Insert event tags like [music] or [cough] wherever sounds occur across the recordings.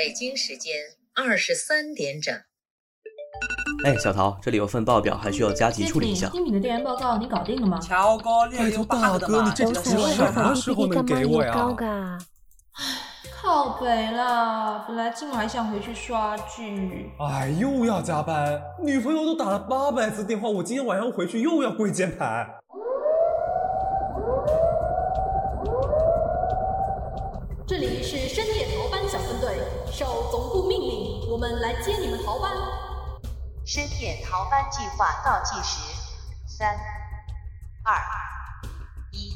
北京时间二十三点整。哎，小桃，这里有份报表，还需要加急处理一下。新品的调研报告你搞定了吗？乔哥，你有大哥，你这都什么时候能给我呀？[laughs] 靠北了，本来今晚还想回去刷剧。哎，又要加班，女朋友都打了八百次电话，我今天晚上回去又要跪键盘。这里们来接你们逃班。深夜逃班计划倒计时：三、二、一。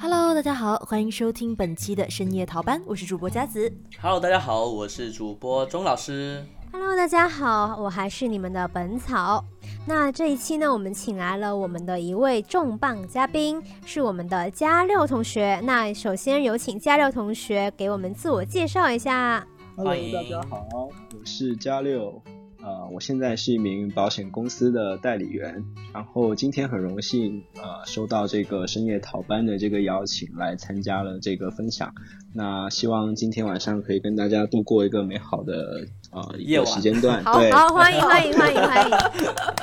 Hello，大家好，欢迎收听本期的深夜逃班，我是主播佳子。Hello，大家好，我是主播钟老师。Hello，大家好，我还是你们的本草。那这一期呢，我们请来了我们的一位重磅嘉宾，是我们的加六同学。那首先有请加六同学给我们自我介绍一下。Hello，大家好，我是加六。呃，我现在是一名保险公司的代理员，然后今天很荣幸，呃，收到这个深夜逃班的这个邀请，来参加了这个分享。那希望今天晚上可以跟大家度过一个美好的呃夜晚时间段。好好，欢迎欢迎欢迎欢迎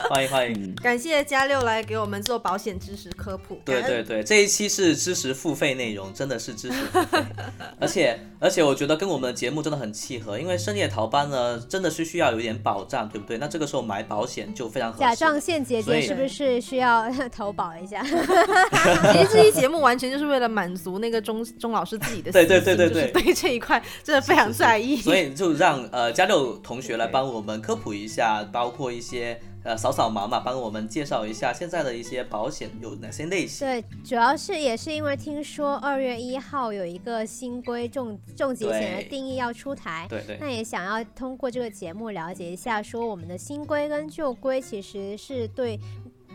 欢迎欢迎！感谢嘉六来给我们做保险知识科普。对对对，这一期是知识付费内容，真的是知识付费，[laughs] 而且而且我觉得跟我们的节目真的很契合，因为深夜逃班呢，真的是需要有点保障，对不对？那这个时候买保险就非常合适。甲状腺结节是不是需要 [laughs] 投保一下？[laughs] 其实这期节目完全就是为了满足那个钟钟老师自己的对对对对对，对这一块真的非常在意，所以就让呃嘉六同学来帮我们科普一下，包括一些呃扫扫盲嘛，帮我们介绍一下现在的一些保险有哪些类型。对，主要是也是因为听说二月一号有一个新规重重疾险的定义要出台，对对，那也想要通过这个节目了解一下，说我们的新规跟旧规其实是对。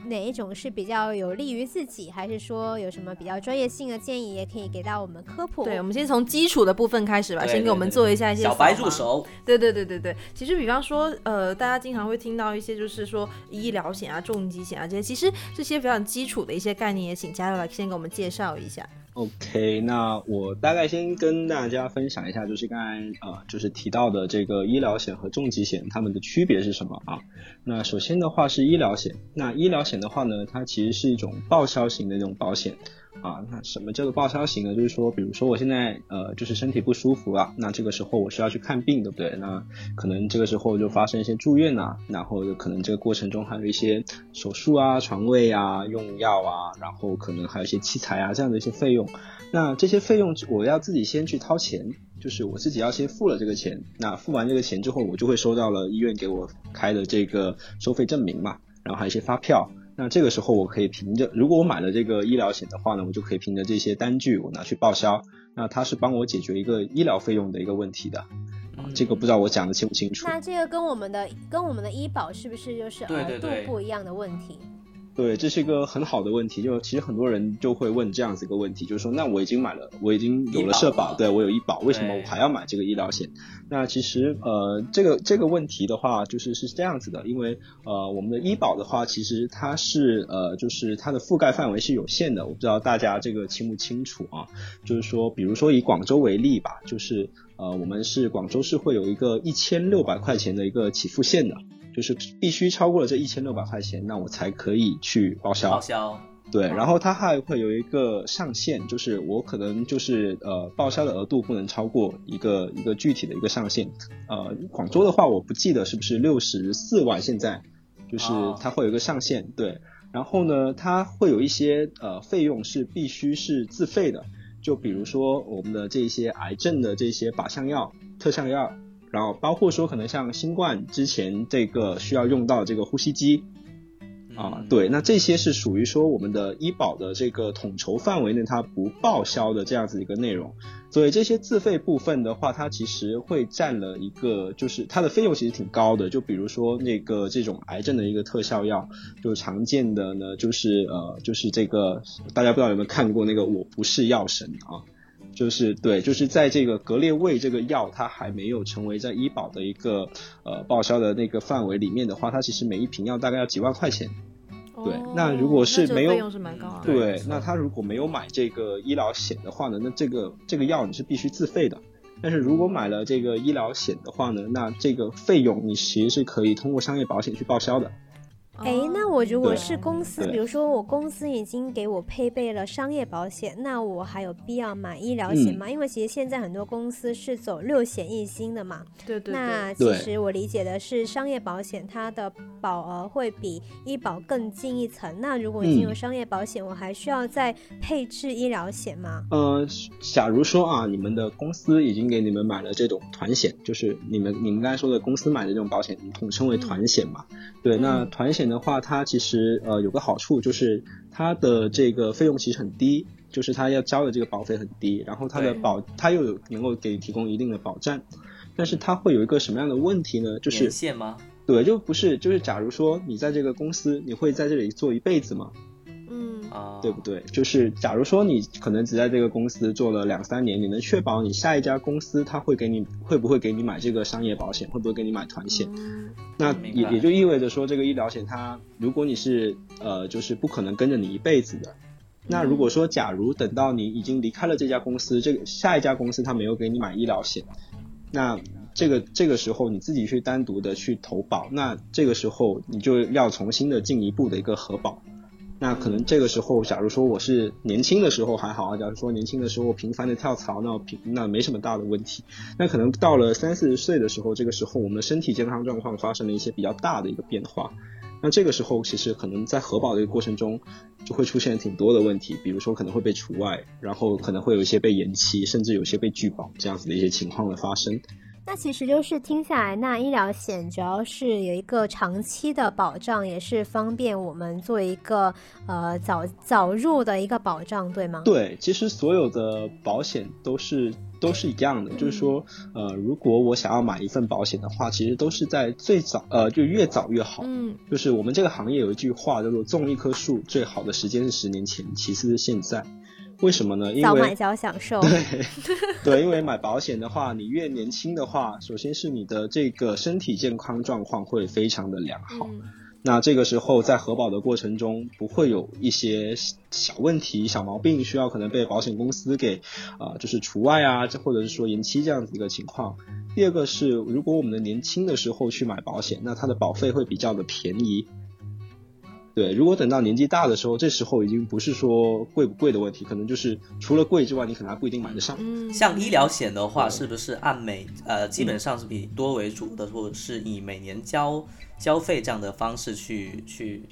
哪一种是比较有利于自己，还是说有什么比较专业性的建议，也可以给到我们科普？对，我们先从基础的部分开始吧，先给我们做一下一些小白助手。对对对对对，其实比方说，呃，大家经常会听到一些，就是说医疗险啊、重疾险啊这些，其实这些非常基础的一些概念，也请嘉佑来先给我们介绍一下。OK，那我大概先跟大家分享一下，就是刚才呃，就是提到的这个医疗险和重疾险它们的区别是什么啊？那首先的话是医疗险，那医疗险的话呢，它其实是一种报销型的这种保险。啊，那什么叫做报销型呢？就是说，比如说我现在呃，就是身体不舒服啊，那这个时候我需要去看病，对不对？那可能这个时候就发生一些住院呐，然后可能这个过程中还有一些手术啊、床位啊、用药啊，然后可能还有一些器材啊这样的一些费用。那这些费用我要自己先去掏钱，就是我自己要先付了这个钱。那付完这个钱之后，我就会收到了医院给我开的这个收费证明嘛，然后还有一些发票。那这个时候我可以凭着，如果我买了这个医疗险的话呢，我就可以凭着这些单据，我拿去报销。那它是帮我解决一个医疗费用的一个问题的。啊，这个不知道我讲的清不清楚？那这个跟我们的跟我们的医保是不是就是额度不一样的问题？对，这是一个很好的问题。就其实很多人就会问这样子一个问题，就是说，那我已经买了，我已经有了社保，对我有医保，为什么我还要买这个医疗险？那其实呃，这个这个问题的话，就是是这样子的，因为呃，我们的医保的话，其实它是呃，就是它的覆盖范围是有限的。我不知道大家这个清不清楚啊？就是说，比如说以广州为例吧，就是呃，我们是广州市会有一个一千六百块钱的一个起付线的。就是必须超过了这一千六百块钱，那我才可以去报销。报销。对，然后它还会有一个上限，就是我可能就是呃报销的额度不能超过一个一个具体的一个上限。呃，广州的话我不记得是不是六十四万，现在就是它会有一个上限。对，然后呢，它会有一些呃费用是必须是自费的，就比如说我们的这些癌症的这些靶向药、特效药。然后包括说可能像新冠之前这个需要用到这个呼吸机，啊，对，那这些是属于说我们的医保的这个统筹范围内它不报销的这样子一个内容，所以这些自费部分的话，它其实会占了一个，就是它的费用其实挺高的。就比如说那个这种癌症的一个特效药，就常见的呢，就是呃，就是这个大家不知道有没有看过那个我不是药神啊。就是对，就是在这个格列卫这个药它还没有成为在医保的一个呃报销的那个范围里面的话，它其实每一瓶药大概要几万块钱。对哦那如果是没有。对，那他如果没有买这个医疗险的话呢，那这个这个药你是必须自费的。但是如果买了这个医疗险的话呢，那这个费用你其实是可以通过商业保险去报销的。哎，那我如果是公司，比如说我公司已经给我配备了商业保险，那我还有必要买医疗险嗯吗？因为其实现在很多公司是走六险一金的嘛。对对对，那其实我理解的是，商业保险它的保额会比医保更进一层。那如果已经有嗯商业保险，我还需要再配置医疗险吗？呃，假如说啊，你们的公司已经给你们买了这种团险，就是你们你们刚才说的公司买的这种保险，统称为团险嘛。对，那团险的话，它其实呃有个好处就是它的这个费用其实很低，就是它要交的这个保费很低，然后它的保它又有能够给你提供一定的保障，但是它会有一个什么样的问题呢？就是年限吗？对，就不是就是假如说你在这个公司，你会在这里做一辈子吗？嗯，啊，对不对？就是假如说你可能只在这个公司做了两三年，你能确保你下一家公司他会给你会不会给你买这个商业保险，会不会给你买团险？嗯那也也就意味着说，这个医疗险它如果你是呃就是不可能跟着你一辈子的。那如果说，假如等到你已经离开了这家公司，这个下一家公司他没有给你买医疗险，那这个这个时候你自己去单独的去投保，那这个时候你就要重新的进一步的一个核保。那可能这个时候，假如说我是年轻的时候还好啊，假如说年轻的时候频繁的跳槽，那平那没什么大的问题。那可能到了三四十岁的时候，这个时候我们的身体健康状况发生了一些比较大的一个变化。那这个时候，其实可能在核保的一个过程中，就会出现挺多的问题，比如说可能会被除外，然后可能会有一些被延期，甚至有些被拒保这样子的一些情况的发生。那其实就是听下来，那医疗险主要是有一个长期的保障，也是方便我们做一个呃早早入的一个保障，对吗？对，其实所有的保险都是都是一样的，就是说，呃，如果我想要买一份保险的话，其实都是在最早，呃，就越早越好。嗯就是我们这个行业有一句话叫做“种一棵树最好的时间是十年前，其次是现在”。为什么呢？因早买为早享受。对 [laughs] 对，因为买保险的话，你越年轻的话，首先是你的这个身体健康状况会非常的良好。嗯那这个时候在核保的过程中，不会有一些小问题、小毛病需要可能被保险公司给啊、呃就是除外啊，或者是说延期这样子一个情况。第二个是，如果我们的年轻的时候去买保险，那它的保费会比较的便宜。对，如果等到年纪大的时候，这时候已经不是说贵不贵的问题，可能就是除了贵之外，你可能还不一定买得上。嗯，像医疗险的话，是不是按每呃基本上是以多为主的，或者是以每年交交费这样的方式去去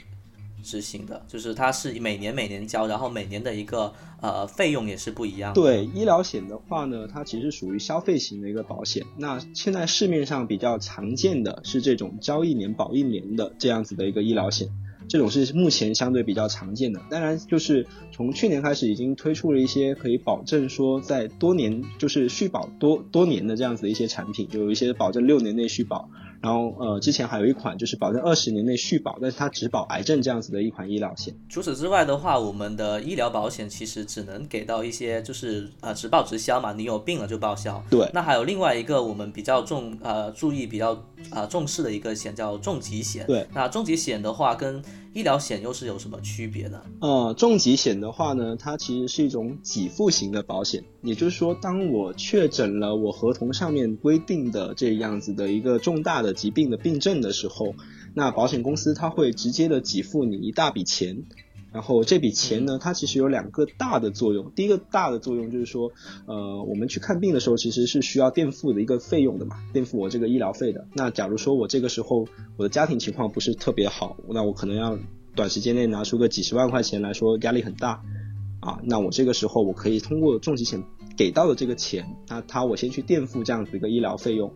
执行的？就是它是每年每年交，然后每年的一个呃费用也是不一样的。对医疗险的话呢，它其实属于消费型的一个保险。那现在市面上比较常见的是这种交一年保一年的这样子的一个医疗险，这种是目前相对比较常见的。当然，就是从去年开始已经推出了一些可以保证说在多年就是续保多多年的这样子的一些产品，就有一些保证六年内续保。然后呃，之前还有一款就是保证二十年内续保，但是它只保癌症这样子的一款医疗险。除此之外的话，我们的医疗保险其实只能给到一些就是呃直报直销嘛，你有病了就报销。对那还有另外一个我们比较重呃注意比较呃重视的一个险叫重疾险。对。那重疾险的话跟医疗险又是有什么区别呢？呃，重疾险的话呢，它其实是一种给付型的保险，也就是说，当我确诊了我合同上面规定的这样子的一个重大的疾病的病症的时候，那保险公司它会直接的给付你一大笔钱。然后这笔钱呢，它其实有两个大的作用。第一个大的作用就是说，呃，我们去看病的时候，其实是需要垫付的一个费用的嘛，垫付我这个医疗费的。那假如说我这个时候我的家庭情况不是特别好，那我可能要短时间内拿出个几十万块钱来说，压力很大啊。那我这个时候我可以通过重疾险给到的这个钱，那它我先去垫付这样子一个医疗费用。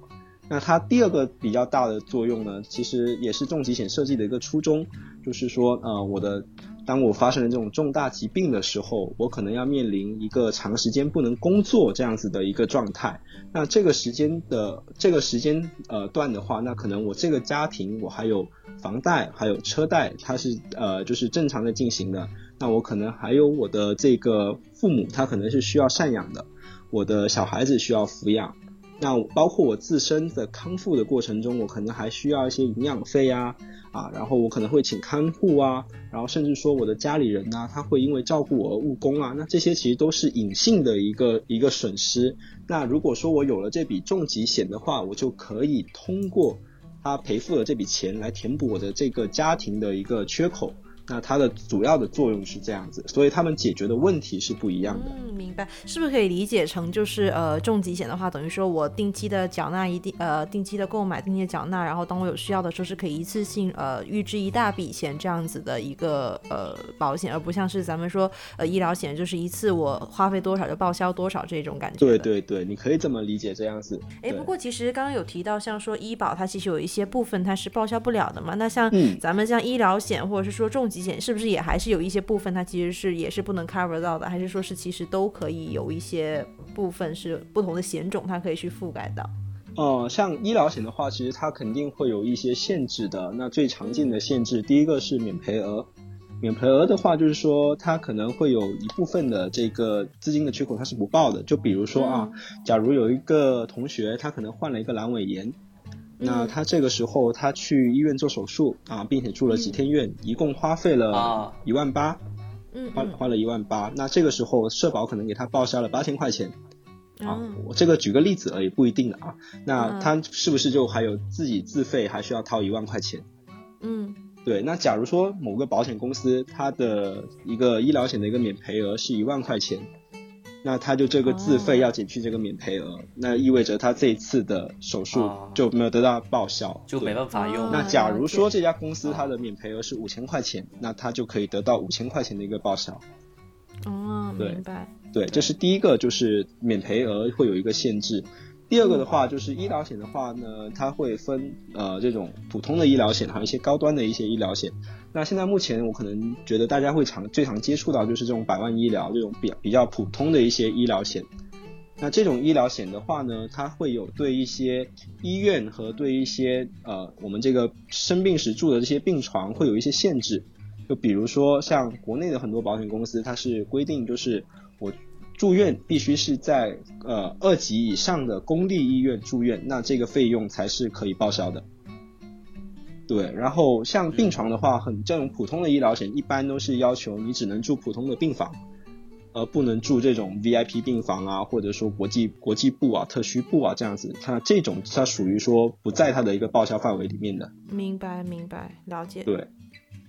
那它第二个比较大的作用呢，其实也是重疾险设计的一个初衷，就是说，呃，我的当我发生了这种重大疾病的时候，我可能要面临一个长时间不能工作这样子的一个状态。那这个时间的这个时间呃段的话，那可能我这个家庭我还有房贷，还有车贷，它是呃就是正常的进行的。那我可能还有我的这个父母，他可能是需要赡养的。我的小孩子需要抚养。那包括我自身的康复的过程中，我可能还需要一些营养费啊，啊，然后我可能会请看护啊，然后甚至说我的家里人呢，他会因为照顾我而误工啊，那这些其实都是隐性的一个一个损失。那如果说我有了这笔重疾险的话，我就可以通过他赔付的这笔钱来填补我的这个家庭的一个缺口。那它的主要的作用是这样子，所以他们解决的问题是不一样的。嗯，明白，是不是可以理解成就是呃重疾险的话，等于说我定期的缴纳一定呃定期的购买，定期的缴纳，然后当我有需要的时候是可以一次性呃预支一大笔钱这样子的一个呃保险，而不像是咱们说呃医疗险就是一次我花费多少就报销多少这种感觉。对对对，你可以这么理解这样子。哎，不过其实刚刚有提到像说医保它其实有一些部分它是报销不了的嘛，那像咱们像医疗险或者是说重疾险，是不是也还是有一些部分它其实是也是不能 cover 到的？还是说是其实都可以有一些部分是不同的险种它可以去覆盖到？哦，像医疗险的话，其实它肯定会有一些限制的。那最常见的限制，第一个是免赔额。免赔额的话，就是说它可能会有一部分的这个资金的缺口它是不报的。就比如说啊，假如有一个同学他可能患了一个阑尾炎。那他这个时候他去医院做手术啊，并且住了几天院，一共花费了一万八，花花了一万八。那这个时候社保可能给他报销了八千块钱，啊，我这个举个例子而已，不一定的啊。那他是不是就还有自己自费还需要掏一万块钱？嗯，对。那假如说某个保险公司它的一个医疗险的一个免赔额是一万块钱。那他就这个自费要减去这个免赔额，那意味着他这一次的手术就没有得到报销，就没办法用。那假如说这家公司它的免赔额是五千块钱，那他就可以得到五千块钱的一个报销。哦，明白。对，这是第一个，就是免赔额会有一个限制。第二个的话，就是医疗险的话呢，它会分呃这种普通的医疗险，还有一些高端的一些医疗险。那现在目前我可能觉得大家会常最常接触到就是这种百万医疗这种比较比较普通的一些医疗险。那这种医疗险的话呢，它会有对一些医院和对一些呃我们这个生病时住的这些病床会有一些限制。就比如说像国内的很多保险公司，它是规定就是我。住院必须是在呃二级以上的公立医院住院，那这个费用才是可以报销的。对，然后像病床的话，很这种普通的医疗险一般都是要求你只能住普通的病房，而不能住这种 VIP 病房啊，或者说国际国际部啊、特需部啊这样子。它这种它属于说不在它的一个报销范围里面的。明白，明白，了解。对。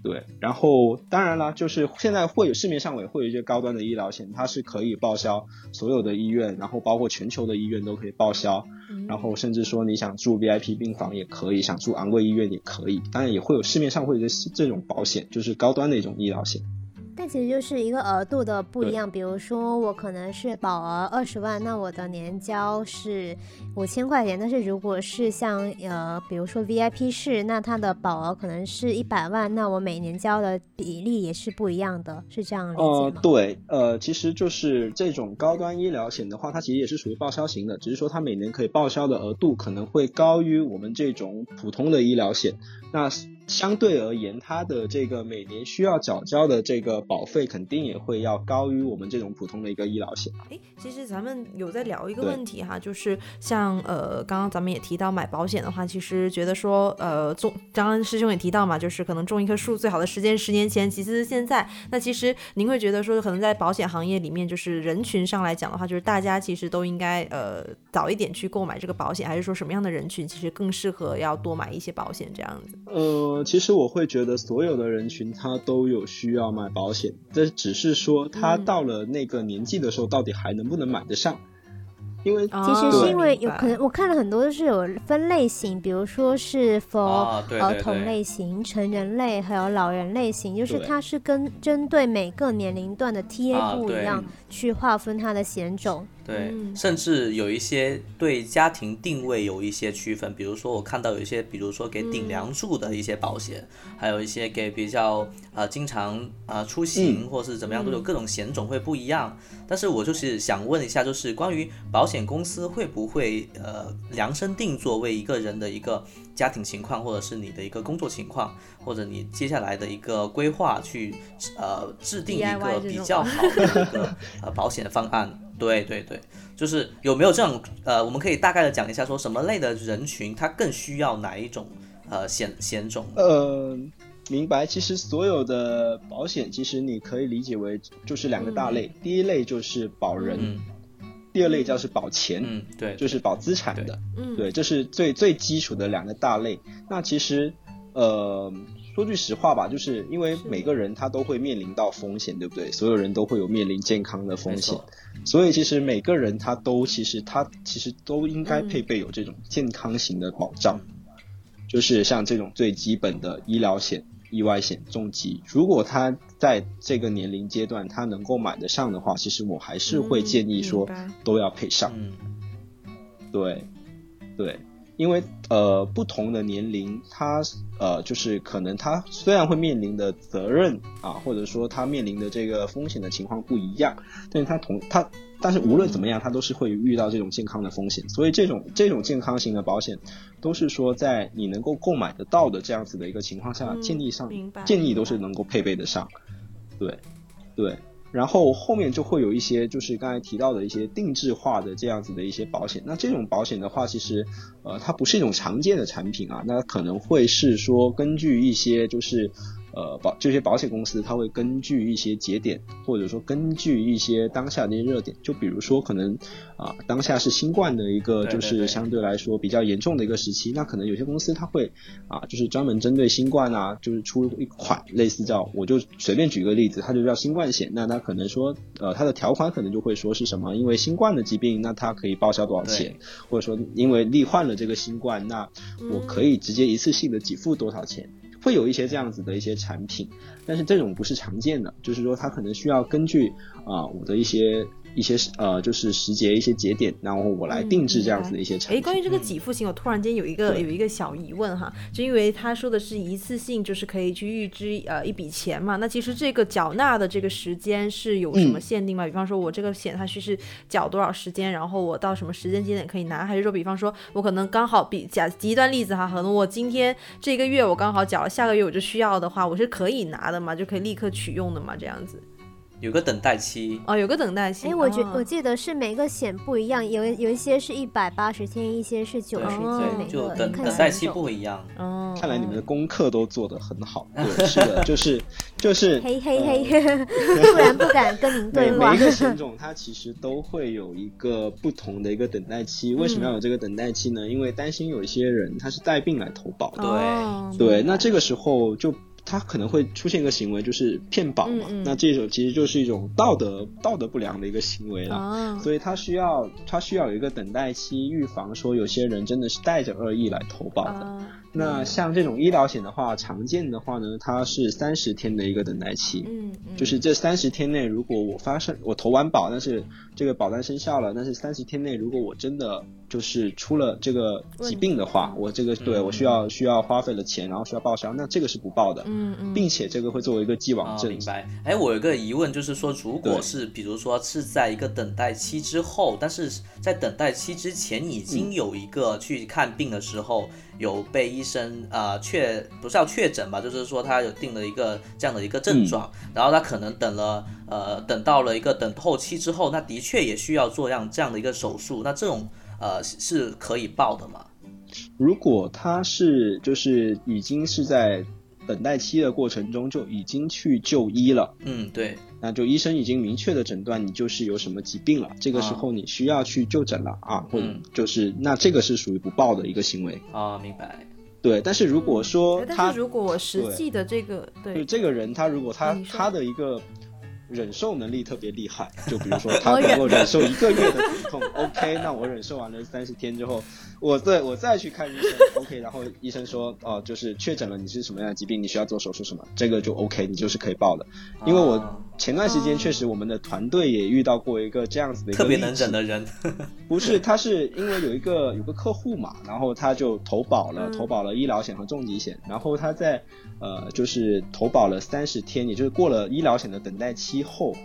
对，然后当然了，就是现在会有市面上也会有一些高端的医疗险，它是可以报销所有的医院，然后包括全球的医院都可以报销，然后甚至说你想住 VIP 病房也可以，想住昂贵医院也可以，当然也会有市面上会有这种保险，就是高端的一种医疗险。但其实就是一个额度的不一样，比如说我可能是保额二十万，那我的年交是五千块钱。但是如果是像呃，比如说 VIP 室，那它的保额可能是一百万，那我每年交的比例也是不一样的，是这样理解吗？对，呃，其实就是这种高端医疗险的话，它其实也是属于报销型的，只是说它每年可以报销的额度可能会高于我们这种普通的医疗险。那相对而言，它的这个每年需要缴交的这个保费肯定也会要高于我们这种普通的一个医疗险。哎，其实咱们有在聊一个问题哈，就是像呃，刚刚咱们也提到买保险的话，其实觉得说呃，种刚刚师兄也提到嘛，就是可能种一棵树最好的时间十年前，其次是现在。那其实您会觉得说，可能在保险行业里面，就是人群上来讲的话，就是大家其实都应该呃早一点去购买这个保险，还是说什么样的人群其实更适合要多买一些保险这样子？呃。其实我会觉得所有的人群他都有需要买保险，这只是说他到了那个年纪的时候，到底还能不能买得上？因为其实是因为有可能我看了很多都是有分类型，比如说是否儿童类型、成人类还有老人类型，就是它是跟针对每个年龄段的 TA 不一样去划分它的险种。对，甚至有一些对家庭定位有一些区分，比如说我看到有一些，比如说给顶梁柱的一些保险，还有一些给比较呃经常啊出行或是怎么样都有各种险种会不一样。但是我就是想问一下，就是关于保险公司会不会呃量身定做为一个人的一个家庭情况，或者是你的一个工作情况，或者你接下来的一个规划去呃制定一个比较好的一个呃 [laughs] 保险的方案。对对对，就是有没有这种呃，我们可以大概的讲一下，说什么类的人群他更需要哪一种呃险险种？呃，明白。其实所有的保险，其实你可以理解为就是两个大类，第一类就是保人。嗯第二类叫是保钱，嗯，对，就是保资产的，嗯，对，这是最最基础的两个大类。那其实，呃，说句实话吧，就是因为每个人他都会面临到风险，对不对？所有人都会有面临健康的风险，所以其实每个人他都其实他其实都应该嗯。配备有这种健康型的保障，就是像这种最基本的医疗险、意外险、重疾，如果他在这个年龄阶段他能够买得上的话，其实我还是会嗯建议说都要配上。嗯。对，对，因为呃不同的年龄，他呃就是可能他虽然会面临的责任啊，或者说他面临的这个风险的情况不一样，但是他同他但是无论怎么样，他都是会遇到这种健康的风险，所以这种这种健康型的保险，都是说在你能够购买得到的这样子的一个情况下，嗯建议上建议都是能够配备得上，对，对。然后后面就会有一些，就是刚才提到的一些定制化的这样子的一些保险。那这种保险的话，其实呃它不是一种常见的产品啊，那可能会是说根据一些就是呃保这些保险公司，它会根据一些节点，或者说根据一些当下的一些热点，就比如说可能啊、当下是新冠的一个就是相对来说比较严重的一个时期，那可能有些公司它会啊就是专门针对新冠啊，就是出一款类似叫我就随便举个例子，它就叫新冠险，那它可能说呃它的条款可能就会说是什么，因为新冠的疾病，那它可以报销多少钱，或者说因为罹患了这个新冠，那我可以直接一次性的给付多少钱。会有一些这样子的一些产品，但是这种不是常见的，就是说它可能需要根据啊、我的一些一些呃就是时节一些节点，然后我来定制这样子的一些。产哎，品。关于这个给付型，我突然间有一个对。有一个小疑问哈，就因为他说的是一次性，就是可以去预支呃一笔钱嘛，那其实这个缴纳的这个时间是有什么嗯。限定吗？比方说我这个险它需是缴多少时间，然后我到什么时间节点可以拿，还是说比方说我可能刚好比假极端例子哈，可能我今天这个月我刚好缴了，下个月我就需要的话，我是可以拿的嘛，就可以立刻取用的嘛，这样子有个等待期。哦，有个等待期。哎，我觉哦我记得是每个险不一样，有有一些是一百八十天，一些是九十哦天，每对，就等等待期不一样。哦，看来你们的功课都做得很好，[laughs] 对，是的，就是就是嘿嘿嘿，不 [laughs] 然不敢跟您对话每一。个险种它其实都会有一个不同的一个等待期。为什么要有这个等待期呢？因为担心有一些人他是带病来投保的，哦对，那这个时候就他可能会出现一个行为，就是骗保嘛。嗯嗯那这种其实就是一种道德道德不良的一个行为了。哦所以他需要他需要有一个等待期，预防说有些人真的是带着恶意来投保的。啊那像这种医疗险的话，常见的话呢，它是三十天的一个等待期。嗯，嗯就是这三十天内，如果我发生我投完保，但是这个保单生效了，但是三十天内，如果我真的就是出了这个疾病的话，我这个对我需要需要花费了钱，然后需要报销，那这个是不报的，嗯嗯，并且这个会作为一个既往啊，症明。白。哎，我有一个疑问，就是说，如果是比如说是在一个等待期之后，但是在等待期之前已嗯经有一个去看病的时候，有被医生呃确不是要确诊吧，就是说他有定了一个这样的一个症状，嗯。然后他可能等了呃等到了一个等候期之后，那的确也需要做样这样的一个手术，那这种呃是是可以报的吗？如果他是就是已经是在等待期的过程中就已经去就医了，嗯，对，那就医生已经明确的诊断你就是有什么疾病了，这个时候你需要去就诊了啊，或者嗯就是那这个是属于不报的一个行为。啊，明白。对，但是如果说但他是如果我实际的这个对就对这个人，他如果他他的一个忍受能力特别厉害，[laughs] 就比如说他能够忍受一个月的疼痛，[laughs] OK，那我忍受完了三十天之后，我再我再去看医生，[laughs] OK，然后医生说哦、就是确诊了你是什么样的疾病，你需要做手术什么，这个就 OK，你就是可以报的。因为我啊。前段时间确实我们的团队也遇到过一个这样子的一个特别能忍的人，不是，他是因为有一个有个客户嘛，然后他就投保了，嗯。投保了医疗险和重疾险，然后他在呃就是投保了三十天，也就是过了医疗险的等待期后，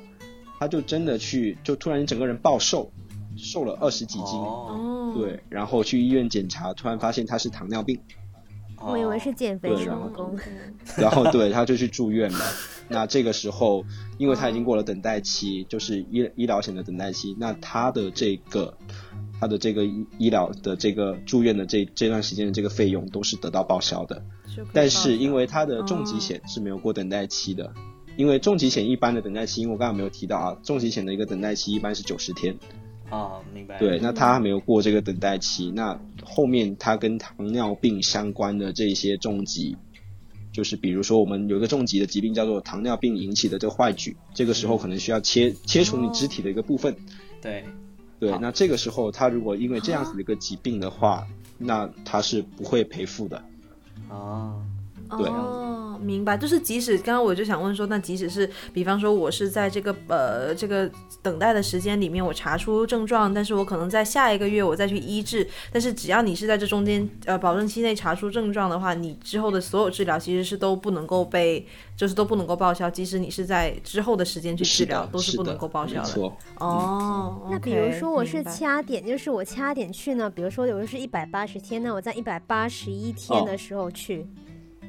他就真的去就突然整个人暴瘦，瘦了二十几斤，哦。哦，对，然后去医院检查，突然发现他是糖尿病，我以为是减肥对然后成功。然后对他就去住院了。[laughs] 那这个时候，因为他已经过了等待期，就是医医疗险的等待期，那他的这个他的这个医医疗的这个住院的这这段时间的这个费用都是得到报销的。但是因为他的重疾险是没有过等待期的，因为重疾险一般的等待期，因为我刚刚没有提到啊，重疾险的一个等待期一般是九十天。啊，明白。对，那他还没有过这个等待期，那后面他跟糖尿病相关的这些重疾，就是比如说我们有一个重疾的疾病叫做糖尿病引起的这个坏疽，这个时候可能需要切切除你肢体的一个部分。对，对，那这个时候他如果因为这样子的一个疾病的话，那他是不会赔付的。啊，对哦，明白。就是即使刚刚我就想问说，那即使是比方说我是在这个呃这个等待的时间里面，我查出症状，但是我可能在下一个月我再去医治，但是只要你是在这中间呃保证期内查出症状的话，你之后的所有治疗其实是都不能够被就是都不能够报销，即使你是在之后的时间去治疗，都，是不能够报销的。哦，那比如说我是掐点，就是我掐点去呢，比如说我是一百八十天，那我在一百八十一天哦的时候去，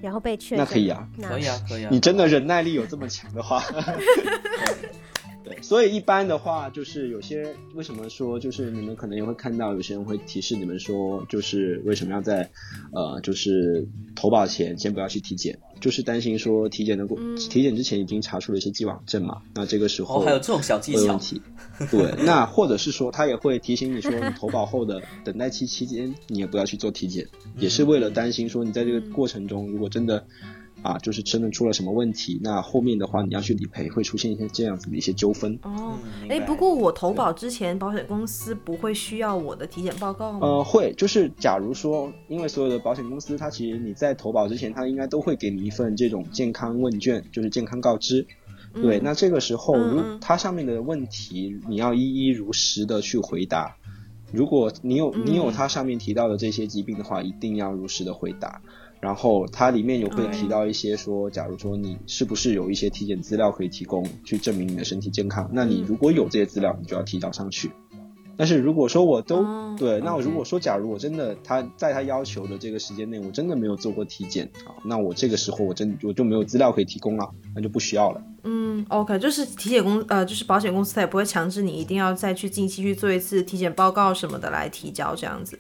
然后被确诊，那可以啊，可以啊，可以啊。你真的忍耐力有这么强的话，[laughs] 对，所以一般的话，就是有些为什么说，就是你们可能也会看到有些人会提示你们说，就是为什么要在呃，就是投保前先不要去体检，就是担心说体检的过、体检之前已经查出了一些既往症嘛，那这个时候哦，还有这种小技巧会有问。题。[laughs] 对，那或者是说他也会提醒你说，你投保后的等待期期间，你也不要去做体检，也是为了担心说你在这个过程中，如果真的啊，就是真的出了什么问题，那后面的话你要去理赔，会出现一些这样子的一些纠纷。哦，嗯哎、不过我投保之前，保险公司不会需要我的体检报告吗？呃，会，就是假如说，因为所有的保险公司，它其实你在投保之前，它应该都会给你一份这种健康问卷，就是健康告知。对，那这个时候，如它上面的问题，你要一一如实的去回答。如果你有你有嗯它上面提到的这些疾病的话，一定要如实的回答。然后它里面有会提到一些说，假如说你是不是有一些体检资料可以提供，去证明你的身体健康，那你如果有这些资料，你就要提交上去。但是如果说我都、哦对，那我如果说假如我真的他在他要求的这个时间内，我真的没有做过体检啊，那我这个时候我真我就没有资料可以提供了，那就不需要了。嗯，OK，就是体检公呃，就是保险公司它也不会强制你一定要再去近期去做一次体检报告什么的来提交这样子。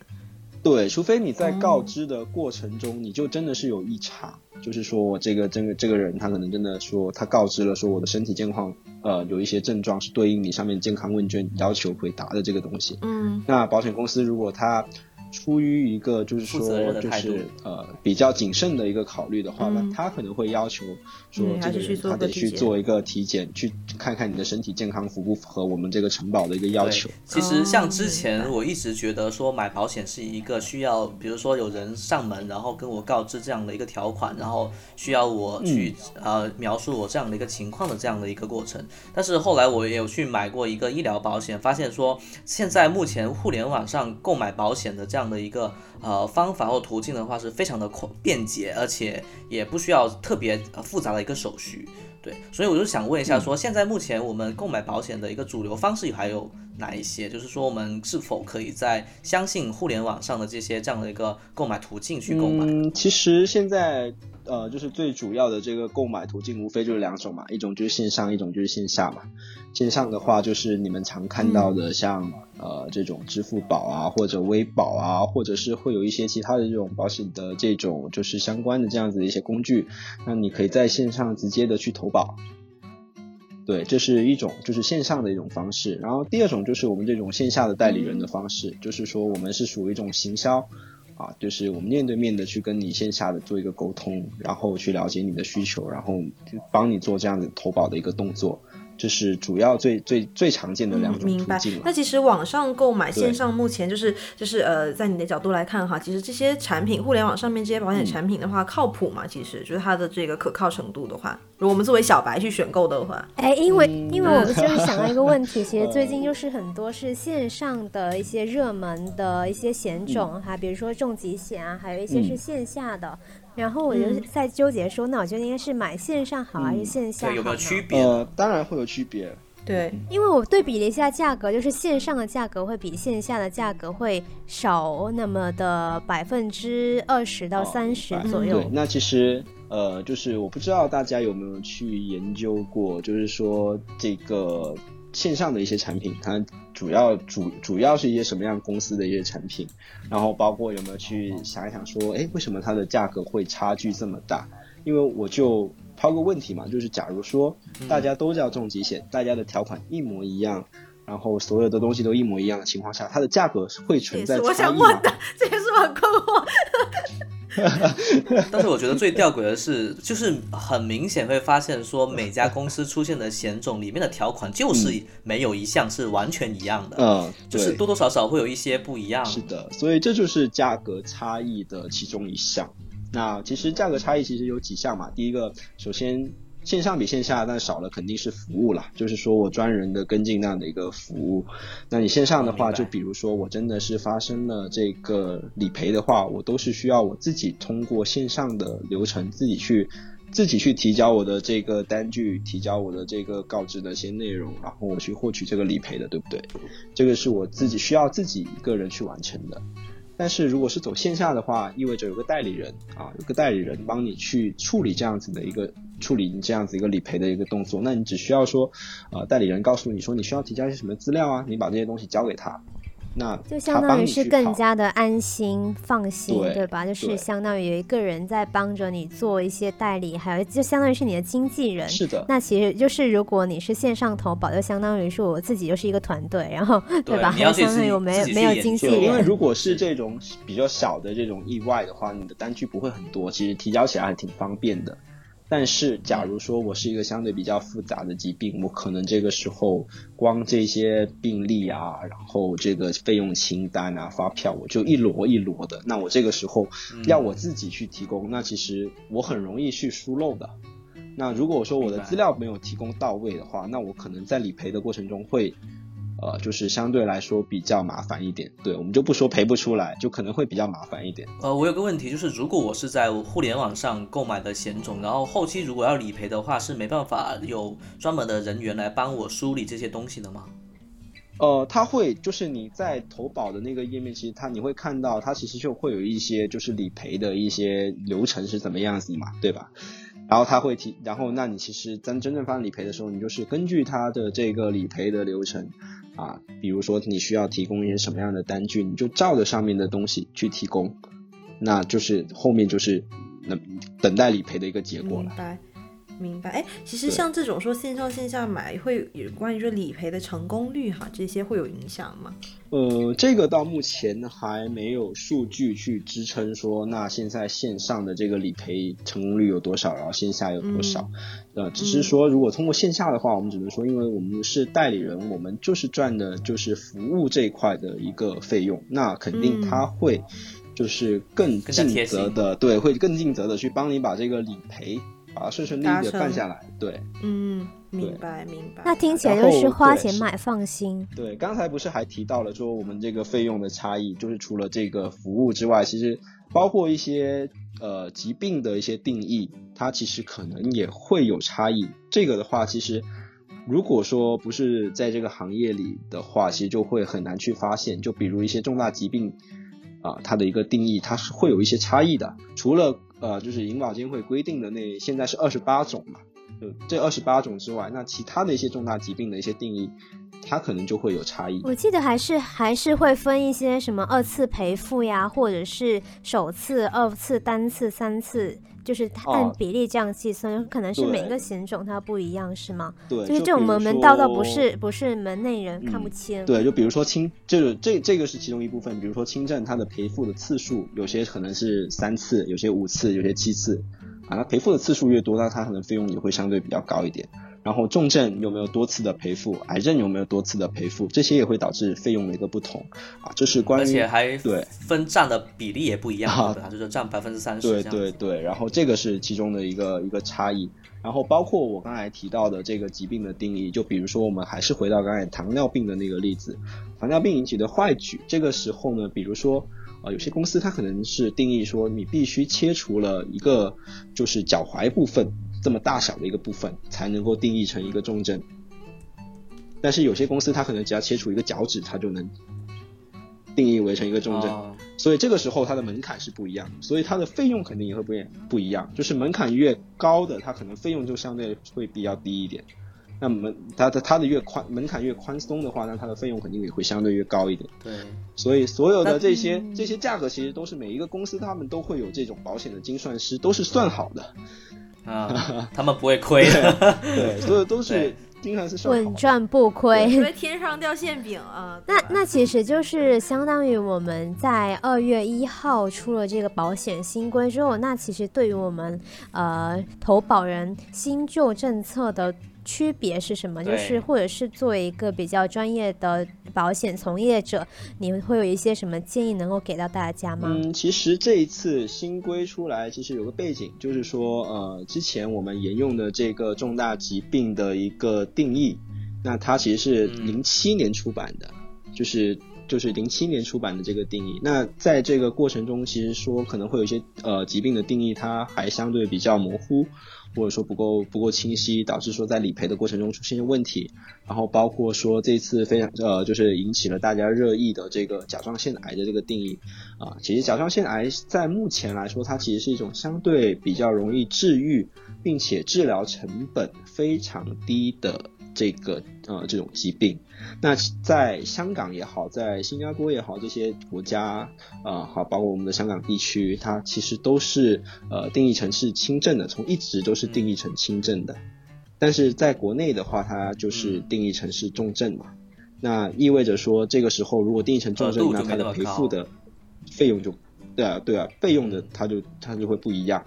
对，除非你在哦告知的过程中，你就真的是有异常，就是说我这个这个这个人他可能真的说他告知了说我的身体健康呃有一些症状是对应你上面健康问卷要求回答的这个东西。嗯那保险公司如果他出于一个就是说就是呃比较谨慎的一个考虑的话，嗯那他可能会要求说这个人他得去做一个体检，去看看你的身体健康符不符合我们这个承保的一个要求。其实像之前我一直觉得说买保险是一个需要，比如说有人上门，然后跟我告知这样的一个条款，然后需要我去、呃描述我这样的一个情况的这样的一个过程。但是后来我也有去买过一个医疗保险，发现说现在目前互联网上购买保险的这样的一个呃方法或途径的话是非常的快便捷，而且也不需要特别呃复杂的一个手续。对，所以我就想问一下说，现在目前我们购买保险的一个主流方式还有哪一些？就是说，我们是否可以在相信互联网上的这些这样的一个购买途径去购买？嗯，其实现在呃，就是最主要的这个购买途径，无非就是两种嘛，一种就是线上，一种就是线下嘛。线上的话，就是你们常看到的像，呃这种支付宝啊，或者微保啊，或者是会有一些其他的这种保险的这种就是相关的这样子的一些工具，那你可以在线上直接的去投保。对，这是一种就是线上的一种方式。然后第二种就是我们这种线下的代理人的方式，就是说我们是属于一种行销。啊，就是我们面对面的去跟你线下的做一个沟通，然后去了解你的需求，然后帮你做这样的投保的一个动作，这是主要最最最常见的两种明白途径。了。那其实网上购买、线上目前就是就是呃，在你的角度来看哈，其实这些产品，互联网上面这些保险产品的话，靠谱吗？其实就是它的这个可靠程度的话，如果我们作为小白去选购的话，哎，因为嗯因为我们就是想到一个问题，其实 [laughs] 最近就是很多是线上的一些热门的一些险种哈，比如说重疾险啊，还有一些是嗯线下的。然后我就嗯在纠结说，那我觉得应该是买线上好还是线下好对，有没有区别？呃，当然会有区别。对，因为我对比了一下价格，就是线上的价格会比线下的价格会少那么的百分之二十到三十左右。对，那其实呃，就是我不知道大家有没有去研究过，就是说这个线上的一些产品，它主要主主要是一些什么样公司的一些产品，然后包括有没有去想一想说，哎，为什么它的价格会差距这么大？因为我就。抛个问题嘛，就是假如说大家都叫重疾险，大家的条款一模一样，然后所有的东西都一模一样的情况下，它的价格会存在差异吗？我想问的，这也是我很困惑。[laughs] 但是我觉得最吊诡的是，就是很明显会发现说，每家公司出现的险种里面的条款就是没有一项是完全一样的，嗯，就是多多少少会有一些不一样。是的，所以这就是价格差异的其中一项。那其实价格差异其实有几项嘛，第一个，首先线上比线下，但少了肯定是服务了，就是说我专人的跟进那样的一个服务。那你线上的话，就比如说我真的是发生了这个理赔的话，我都是需要我自己通过线上的流程，自己去自己去提交我的这个单据，提交我的这个告知的一些内容，然后我去获取这个理赔的，对不对？这个是我自己需要自己一个人去完成的。但是如果是走线下的话，意味着有个代理人啊，有个代理人帮你去处理这样子的一个处理这样子一个理赔的一个动作，那你只需要说，呃，代理人告诉你说你需要提交一些什么资料啊，你把这些东西交给他。那就相当于是更加的安心放心，对吧？就是相当于有一个人在帮着你做一些代理，还有就相当于是你的经纪人。是的。那其实就是如果你是线上投保，就相当于是我自己就是一个团队，然后 [laughs] 对吧？相当于我没有没有经纪人。因为如果是这种比较小的这种意外的话，你的单据不会很多，其实提交起来还挺方便的。但是，假如说我是一个相对比较复杂的疾病，我可能这个时候光这些病例啊，然后这个费用清单啊、发票，我就一摞一摞的。那我这个时候要我自己去提供，那其实我很容易去疏漏的。那如果说我的资料没有提供到位的话，那我可能在理赔的过程中会。呃，就是相对来说比较麻烦一点，对我们就不说赔不出来，就可能会比较麻烦一点。呃，我有个问题，就是如果我是在互联网上购买的险种，然后后期如果要理赔的话，是没办法有专门的人员来帮我梳理这些东西的吗？呃，他会，就是你在投保的那个页面，其实他你会看到，他其实就会有一些就是理赔的一些流程是怎么样子嘛，对吧？然后他会提，然后那你其实咱真正发生理赔的时候，你就是根据他的这个理赔的流程。啊，比如说你需要提供一些什么样的单据，你就照着上面的东西去提供，那就是后面就是那等待理赔的一个结果了。哎，其实像这种说线上线下买，会有关于说理赔的成功率哈，这些会有影响吗？呃，这个到目前还没有数据去支撑说，那现在线上的这个理赔成功率有多少，然后线下有多少？呃，只是说如果通过线下的话，我们只能说，因为我们是代理人，我们就是赚的就是服务这一块的一个费用，那肯定他会就是更尽责的，对，会更尽责的去帮你把这个理赔。把它顺顺利利的办下来，对，嗯，明白明白。那听起来就是花钱买放心。对，刚才不是还提到了说我们这个费用的差异，就是除了这个服务之外，其实包括一些呃疾病的一些定义，它其实可能也会有差异。这个的话，其实如果说不是在这个行业里的话，其实就会很难去发现。就比如一些重大疾病啊，它的一个定义，它是会有一些差异的。除了呃，就是银保监会规定的那现在是二十八种嘛，就这二十八种之外，那其他的一些重大疾病的一些定义，它可能就会有差异。我记得还是还是会分一些什么二次赔付呀，或者是首次、二次、单次、三次。就是按比例这样计算，可能是每个险种它不一样，是吗？对，就是这种门门道道不是不是门内人看不清。对，就比如说轻，就是这这个是其中一部分。比如说轻症，它的赔付的次数有些可能是三次，有些五次，有些七次，啊，那赔付的次数越多，那它可能费用也会相对比较高一点。然后重症有没有多次的赔付，癌症有没有多次的赔付，这些也会导致费用的一个不同啊。这是关于而且还对分占的比例也不一样，对就是占百分之三十。对对对，然后这个是其中的一个一个差异。然后包括我刚才提到的这个疾病的定义，就比如说我们还是回到刚才糖尿病的那个例子，糖尿病引起的坏疽，这个时候呢，比如说呃有些公司它可能是定义说你必须切除了一个就是脚踝部分。这么大小的一个部分才能够定义成一个重症，但是有些公司它可能只要切除一个脚趾，它就能定义为成一个重症。哦所以这个时候它的门槛是不一样的，所以它的费用肯定也会不一不一样。就是门槛越高的，它可能费用就相对会比较低一点。那门它的它的越宽门槛越宽松的话，那它的费用肯定也会相对越高一点。对，所以所有的这些这些价格其实都是每一个公司他们都会有这种保险的精算师，都是算好的。啊，他们不会亏的。[laughs] 对，所以都是对精算师算好的。稳赚不亏。因为天上掉馅饼啊。那那其实就是相当于我们在二月一号出了这个保险新规之后，那其实对于我们呃投保人新旧政策的区别是什么？就是或者是作为一个比较专业的保险从业者，你们会有一些什么建议能够给到大家吗？嗯，其实这一次新规出来，其实有个背景，就是说，呃，之前我们沿用的这个重大疾病的一个定义，那它其实是嗯零七年出版的，就是就是零七年出版的这个定义。那在这个过程中，其实说可能会有一些呃疾病的定义，它还相对比较模糊，或者说不够不够清晰，导致说在理赔的过程中出现问题。然后包括说这次非常呃，就是引起了大家热议的这个甲状腺癌的这个定义啊、其实甲状腺癌在目前来说，它其实是一种相对比较容易治愈，并且治疗成本非常低的这个呃这种疾病。那在香港也好，在新加坡也好，这些国家啊，好、包括我们的香港地区，它其实都是呃定义成是轻症的，从一直都是定义成轻症的。但是在国内的话，它就是嗯定义成是重症嘛，那意味着说这个时候如果定义成重症，那它的赔付的费用就，对啊对啊，费用的它就它就会不一样。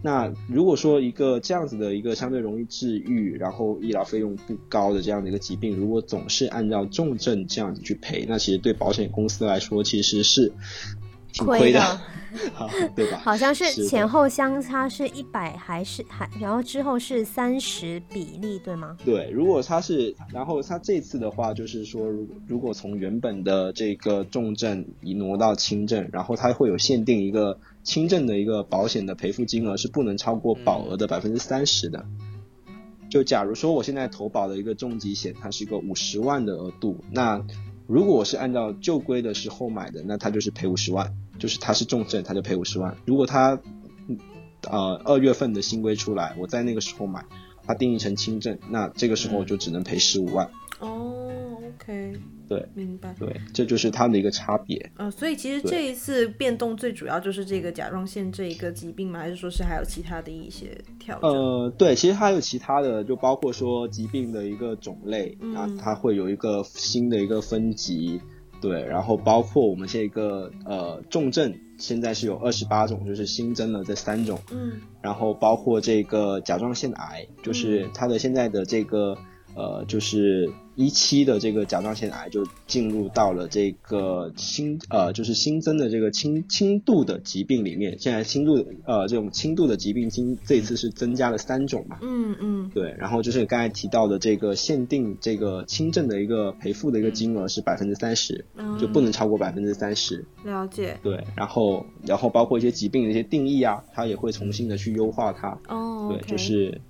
那如果说一个这样子的一个相对容易治愈，然后医疗费用不高的这样的一个疾病，如果总是按照重症这样子去赔，那其实对保险公司来说其实是挺亏的，[laughs] 对吧？好像是前后相差是一百还是还，然后之后是三十比例，对吗？对，如果他是，然后他这次的话，就是说，如果如果从原本的这个重症移挪到轻症，然后它会有限定一个轻症的一个保险的赔付金额是不能超过保额的百分之三十的。就假如说我现在投保的一个重疾险，它是一个五十万的额度，那如果我是按照旧规的时候买的，那他就是赔五十万，就是他是重症，他就赔五十万。如果它嗯呃二月份的新规出来，我在那个时候买，他定义成轻症，那这个时候就只能赔十五万。哦，OK，对明白。对，这就是它的一个差别。呃，所以其实这一次变动最主要就是这个甲状腺这一个疾病吗？还是说是还有其他的一些调整？呃，对，其实还有其他的，就包括说疾病的一个种类，嗯那它会有一个新的一个分级，对，然后包括我们这个呃重症，现在是有二十八种，就是新增了这三种，嗯然后包括这个甲状腺癌，就是嗯它的现在的这个呃，就是一期的这个甲状腺癌就进入到了这个新呃，就是新增的这个轻轻度的疾病里面。现在轻度呃这种轻度的疾病今这一次是增加了三种嘛。嗯嗯对，然后就是刚才提到的这个限定这个轻症的一个赔付的一个金额是百分之三十，嗯，就不能超过百分之三十。了解对，然后然后包括一些疾病的一些定义啊，它也会重新的去优化它。哦。对就是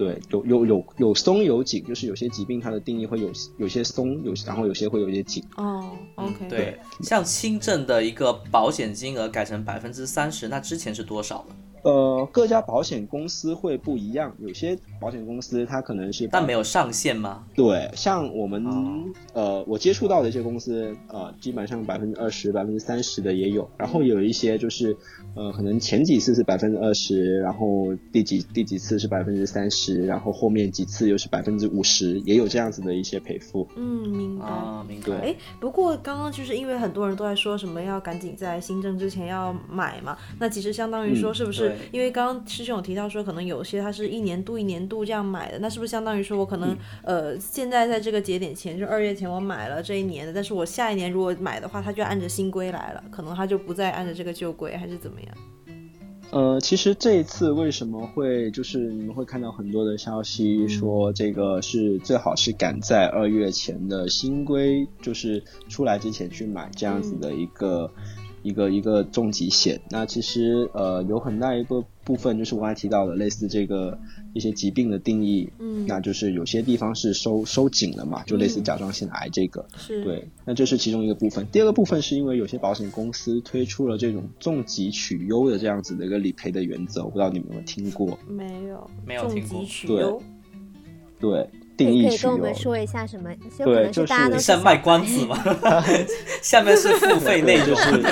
对有有有有松有紧，就是有些疾病它的定义会有有些松，有然后有些会有一些紧。哦，OK，对，像轻症的一个保险金额改成百分之三十，那之前是多少呢？呃，各家保险公司会不一样，有些保险公司它可能是但没有上限吗？对，像我们、哦呃，我接触到的一些公司，呃，基本上百分之二十、百分之三十的也有，然后有一些就是，呃，可能前几次是百分之二十，然后第几第几次是百分之三十，然后后面几次又是百分之五十，也有这样子的一些赔付。嗯，明白。啊，明白。哎，不过刚刚就是因为很多人都在说什么要赶紧在新政之前要买嘛，那其实相当于说嗯是不是？对。因为刚刚师兄有提到说，可能有些它是一年度一年度这样买的，那是不是相当于说我可能、呃现在在这个节点前，就二月前我买了这一年的，但是我下一年如果买的话，它就按着新规来了，可能它就不再按着这个旧规，还是怎么样？呃，其实这一次为什么会就是你们会看到很多的消息说这个是最好是赶在二月前的新规就是出来之前去买这样子的一个、一个一个重疾险。那其实呃有很大一个部分就是我刚才提到的类似这个一些疾病的定义，嗯。那就是有些地方是收收紧了嘛，就类似嗯。甲状腺癌这个，是，对，那这是其中一个部分。第二个部分是因为有些保险公司推出了这种重疾取优的这样子的一个理赔的原则，我不知道你们有没有听过？没有。没有重听过。疾取对。优，对，可可以跟我。们说一下什么？就可能对就是在卖关子嘛？[laughs] [laughs] 下面是付费内容，就是。[laughs]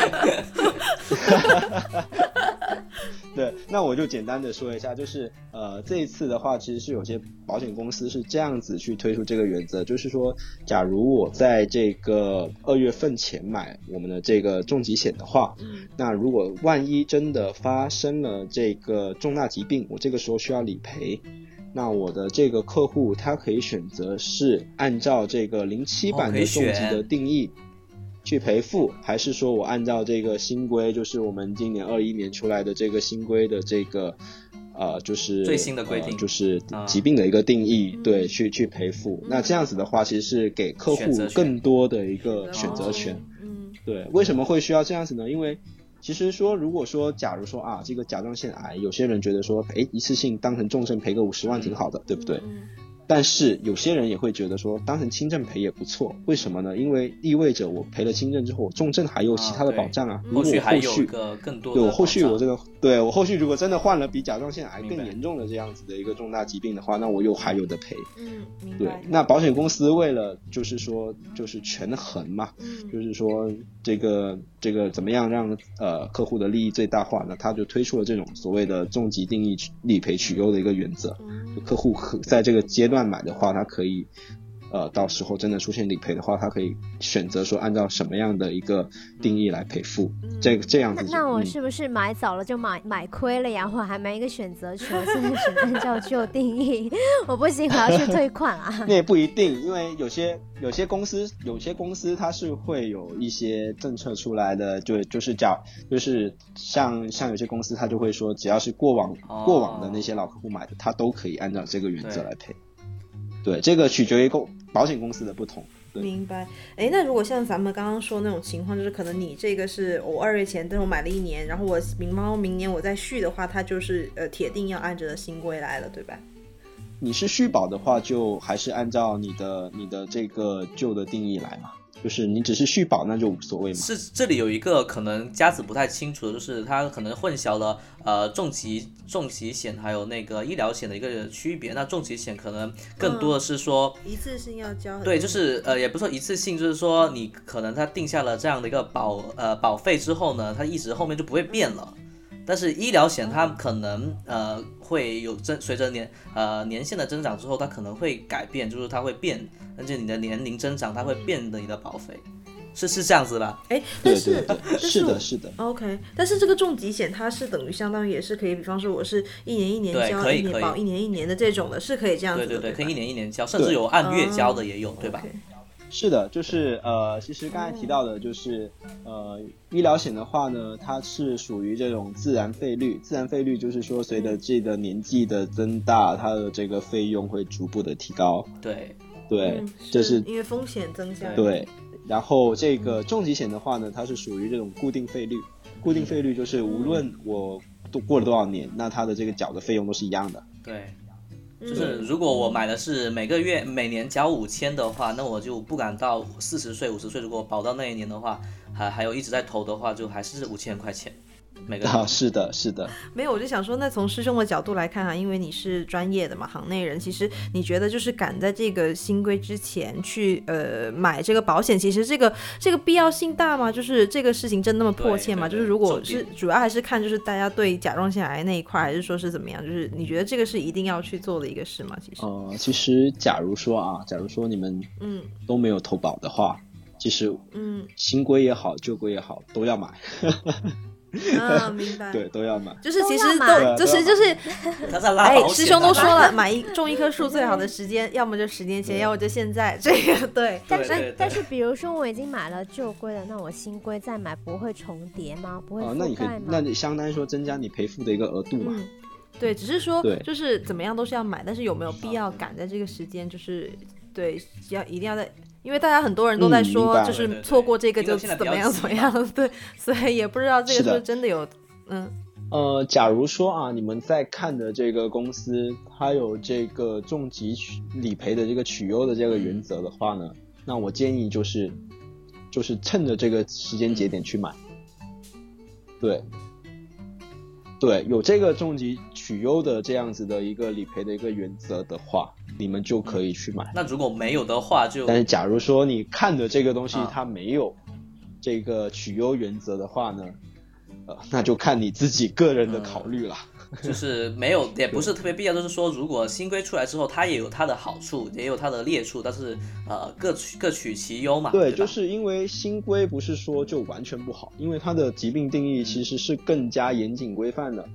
对，那我就简单的说一下，就是呃，这一次的话，其实是有些保险公司是这样子去推出这个原则，就是说，假如我在这个二月份前买我们的这个重疾险的话，嗯那如果万一真的发生了这个重大疾病，我这个时候需要理赔，那我的这个客户他可以选择是按照这个零七版的重疾的定义。去赔付，还是说我按照这个新规，就是我们今年二一年出来的这个新规的这个，呃，就是最新的规定呃就是啊疾病的一个定义，对，去去赔付。那这样子的话，其实是给客户更多的一个选择权。嗯对，为什么会需要这样子呢？因为其实说，如果说，假如说啊，这个甲状腺癌，有些人觉得说，哎，一次性当成重症赔个五十万挺好的，对不对？嗯但是有些人也会觉得说，当成轻症赔也不错。为什么呢？因为意味着我赔了轻症之后，我重症还有其他的保障啊。如果后续我后续还有一个更多的对我后续我这个对我后续如果真的患了比甲状腺癌更严重的这样子的一个重大疾病的话，那我又还有的赔。嗯，对，。那保险公司为了就是说就是权衡嘛，嗯就是说这个这个怎么样让呃客户的利益最大化呢？他就推出了这种所谓的重疾定义理赔取优的一个原则。就客户可在这个阶段买的话，他可以呃到时候真的出现理赔的话，他可以选择说按照什么样的一个定义来赔付。这个这样子。那那我嗯是不是买早了就买买亏了呀？我还没一个选择权，我现在只能按照旧定义，[laughs] 我不行，我要去退款啊。[laughs] 那也不一定，因为有些有些公司有些公司它是会有一些政策出来的，就就是叫就是像像有些公司它就会说，只要是过往、哦过往的那些老客户买的，它都可以按照这个原则来赔。对，这个取决于公保险公司的不同。对明白。哎，那如果像咱们刚刚说那种情况，就是可能你这个是我二月前，但是我买了一年，然后我明猫明年我再续的话，它就是呃铁定要按着新规来了，对吧？你是续保的话，就还是按照你的你的这个旧的定义来嘛。就是你只是续保，那就无所谓嘛。是这里有一个可能佳子不太清楚的，就是他可能混淆了呃重疾重疾险还有那个医疗险的一个区别。那重疾险可能更多的是说，一次性要交很多，对，就是呃也不是说一次性，就是说你可能他定下了这样的一个保呃保费之后呢，他一直后面就不会变了。但是医疗险它可能呃会有增随着年呃年限的增长之后，它可能会改变，就是它会变，而且你的年龄增长，它会变的你的保费，是是这样子吧？哎，但是对对，但是的，是的。OK，但是这个重疾险它是等于相当于也是可以，比方说我是一年一年交，可以一年保可以。一年一年的这种的，是可以这样子的，对对对，可以一年一年交，甚至有按月交的也有，对吧是的，就是呃，其实刚才提到的，就是呃，医疗险的话呢，它是属于这种自然费率。自然费率就是说，随着这个年纪的增大，它的这个费用会逐步的提高。对，对，嗯这是因为风险增加，对。然后这个重疾险的话呢，它是属于这种固定费率。固定费率就是无论我都过了多少年，那它的这个缴的费用都是一样的。对，嗯就是如果我买的是每个月每年交五千的话，那我就不敢到四十岁、五十岁，如果保到那一年的话，还还有一直在投的话，就还是五千块钱每个啊，是的，是的。没有，我就想说，那从师兄的角度来看啊，因为你是专业的嘛，行内人，其实你觉得就是赶在这个新规之前去呃买这个保险，其实这个这个必要性大吗？就是这个事情真那么迫切吗？就是如果是主要还是看就是大家对甲状腺癌那一块，还是说是怎么样？就是你觉得这个是一定要去做的一个事吗？其实，呃，其实假如说啊，假如说你们嗯都没有投保的话，其实嗯新规也好，旧规也好，都要买。[laughs] [laughs] 啊，明白。对，都要买。就是其实都就是就是，他在拉哎，师兄都啊说了，[laughs] 买一种一棵树最好的时间，要么就十年前，要么就现在。这个对，但是对对但是，比如说我已经买了旧龟了，那我新规再买不会重叠吗？不会哦、那你可以覆盖，吗？那你相当于说增加你赔付的一个额度嘛。嗯，对，只是说就是怎么样都是要买，但是有没有必要赶在这个时间？就是对，要一定要在。因为大家很多人都在说，就是错过这个就怎么样怎么样，[laughs] 对，所以也不知道这个是不是的是真的有，嗯。呃，假如说啊，你们在看的这个公司，它有这个重疾取理赔的这个取优的这个原则的话呢，那我建议就是，就是趁着这个时间节点去买。对，对，有这个重疾取优的这样子的一个理赔的一个原则的话，你们就可以去买。那如果没有的话就，但是假如说你看的这个东西啊它没有这个取优原则的话呢，呃，那就看你自己个人的考虑了。就是没有，[laughs] 也不是特别必要。就是说，如果新规出来之后，它也有它的好处，也有它的劣处，但是呃，各取各取其优嘛。对，吧就是因为新规不是说就完全不好，因为它的疾病定义其实是更加严谨规范的。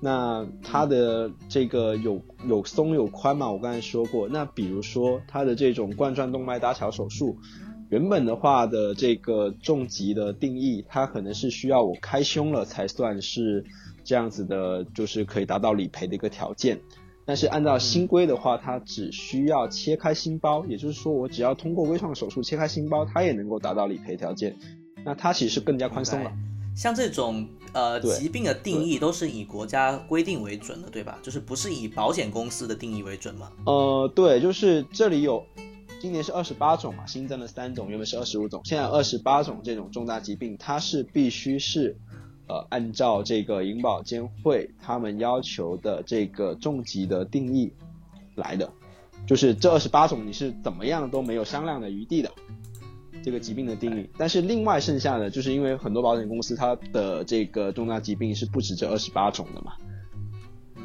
那它的这个有有松有宽嘛，我刚才说过。那比如说它的这种冠状动脉搭桥手术，原本的话的这个重疾的定义，它可能是需要我开胸了才算是这样子的，就是可以达到理赔的一个条件。但是按照新规的话，它只需要切开心包，也就是说我只要通过微创手术切开心包，它也能够达到理赔条件。那它其实更加宽松了。像这种呃疾病的定义都是以国家规定为准的，对吧？就是不是以保险公司的定义为准吗？呃，对，就是这里有，今年是二十八种嘛，新增了三种，原本是二十五种，现在二十八种这种重大疾病，它是必须是，呃，按照这个银保监会他们要求的这个重疾的定义来的，就是这二十八种你是怎么样都没有商量的余地的。这个疾病的定义，但是另外剩下的，就是因为很多保险公司它的这个重大疾病是不止这二十八种的嘛，